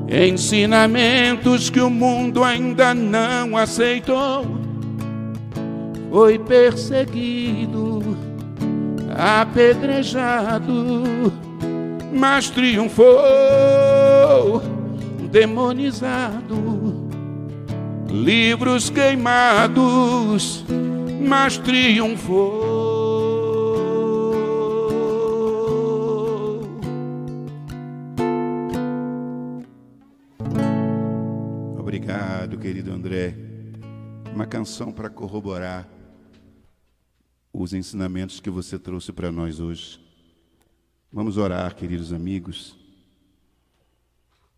ensinamentos que o mundo ainda não aceitou, foi perseguido, apedrejado, mas triunfou demonizado, livros queimados, mas triunfou. Obrigado, querido André. Uma canção para corroborar os ensinamentos que você trouxe para nós hoje. Vamos orar, queridos amigos.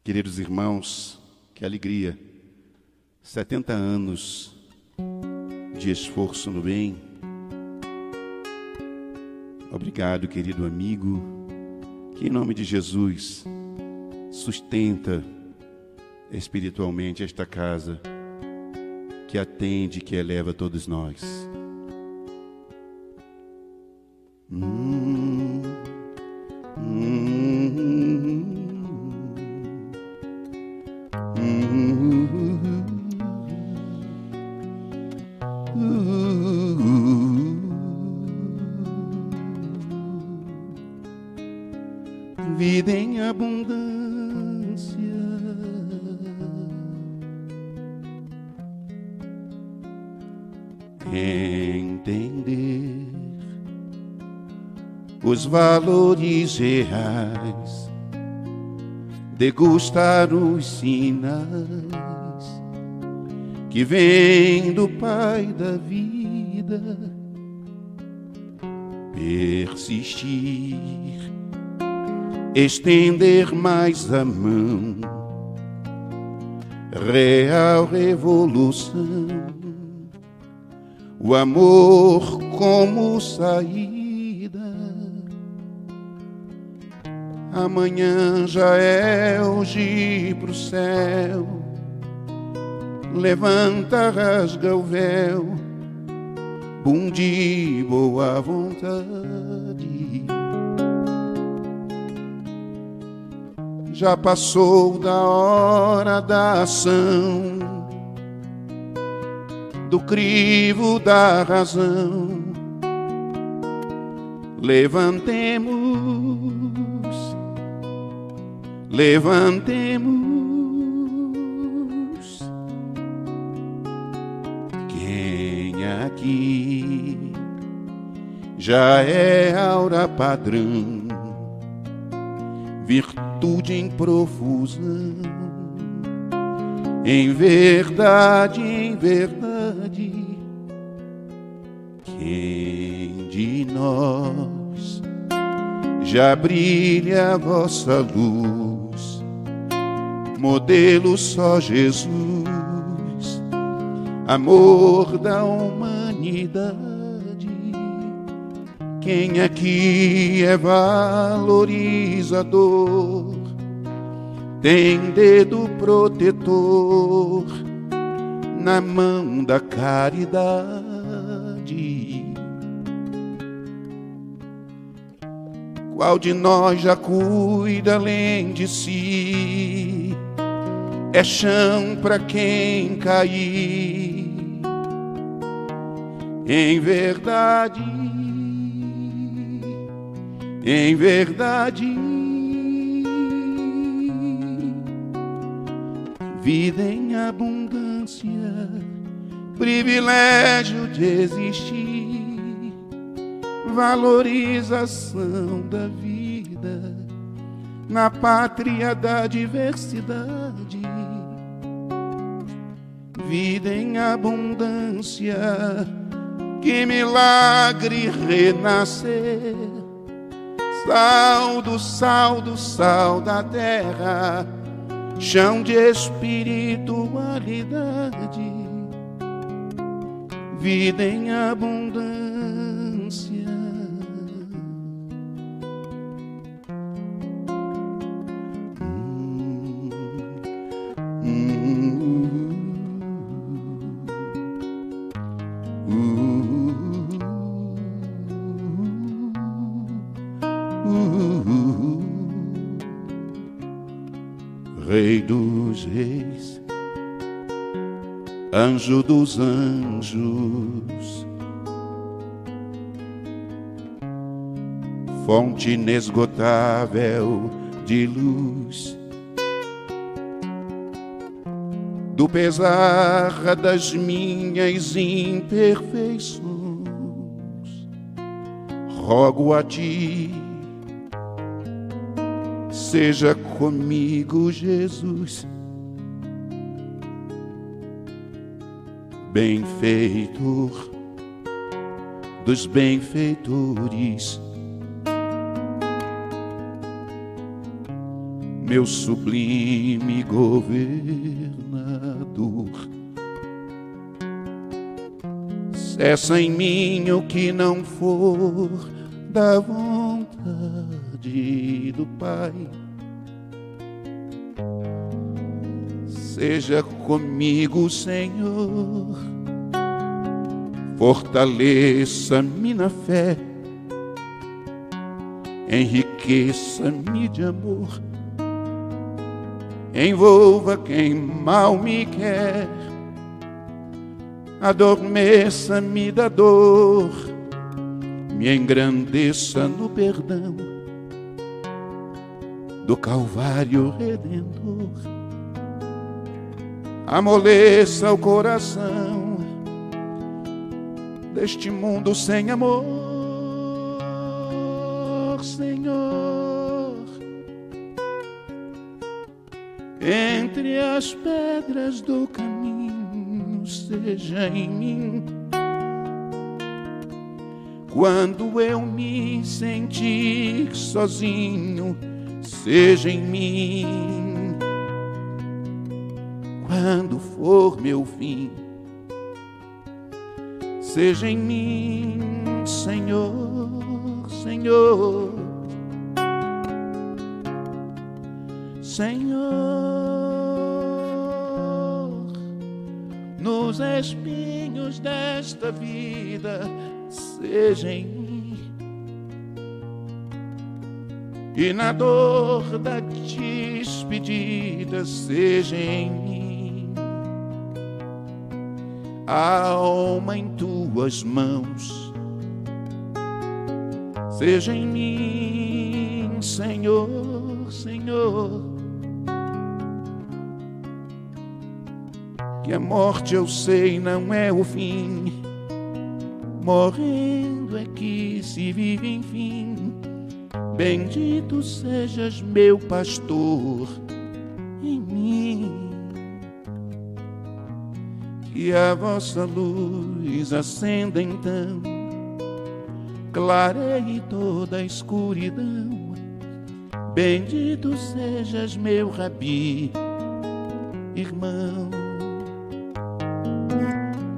Queridos irmãos, que alegria. 70 anos de esforço no bem. Obrigado, querido amigo, que em nome de Jesus sustenta espiritualmente esta casa, que atende, que eleva todos nós. Hum, valores reais degustar os sinais que vêm do Pai da vida, persistir, estender mais a mão, real revolução, o amor como sair Amanhã já é hoje pro céu. Levanta, rasga o véu, bundi, boa vontade. Já passou da hora da ação, do crivo da razão. Levantemos levantemos. Quem aqui já é aura padrão, virtude em profusão, em verdade, em verdade. Quem de nós já brilha a vossa luz? Modelo só Jesus, amor da humanidade. quem aqui é valorizador tem dedo protetor na mão da caridade. Qual de nós já cuida além de si? É chão para quem cair. Em verdade, em verdade vida em abundância, privilégio de existir, valorização da vida na pátria da diversidade. Vida em abundância, que milagre renascer. Sal do sal do sal da terra chão de espiritualidade, vida em abundância. Anjo dos anjos, fonte inesgotável de luz, do pesar das minhas imperfeições, rogo a ti. Seja comigo, Jesus benfeitor dos benfeitores, meu sublime governador. Cessa em mim o que não for da vontade do Pai Seja comigo, Senhor. Fortaleça-me na fé, enriqueça-me de amor, envolva quem mal me quer, adormeça-me da dor, me engrandeça no perdão. Do Calvário Redentor amoleça o coração deste mundo sem amor, Senhor. Entre as pedras do caminho, seja em mim. Quando eu me sentir sozinho, seja em mim quando for meu fim. Seja em mim, Senhor, Senhor, Senhor, nos espinhos desta vida, seja em mim. E na dor da despedida, seja em mim alma em tuas mãos. Seja em mim, Senhor, Senhor. Que a morte eu sei não é o fim, morrendo é que se vive enfim. Bendito sejas, meu pastor que a vossa luz acenda então, clareie toda a escuridão. Bendito sejas, meu rabi, irmão,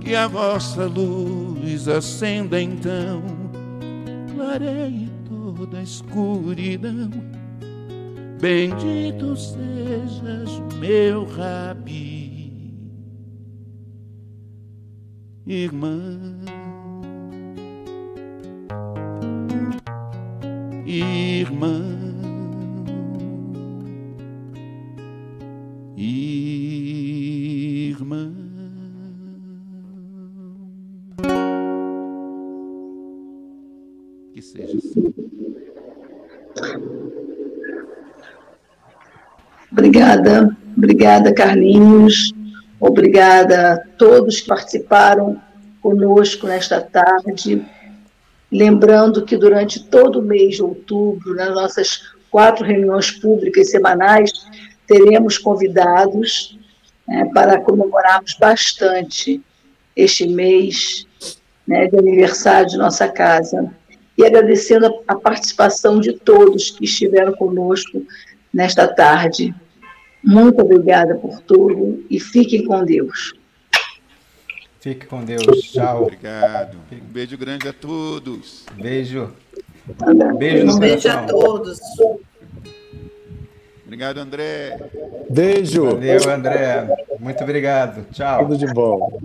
que a vossa luz acenda então, areia e toda a escuridão. Bendito sejas, meu rabi, irmão. Irmão, irmã. Que seja assim. Obrigada, obrigada, Carlinhos. Obrigada a todos que participaram conosco nesta tarde. Lembrando que durante todo o mês de outubro, nas nossas quatro reuniões públicas semanais, teremos convidados né, para comemorarmos bastante este mês né, de aniversário de nossa casa. E agradecendo a, participação de todos que estiveram conosco nesta tarde. Muito obrigada por tudo e fiquem com Deus. Fique com Deus. Tchau. Obrigado. Um beijo grande a todos. Beijo. Beijo no Um beijo coração. a todos. Obrigado, André. Beijo. Valeu, André. Muito obrigado. Tchau. Tudo de bom.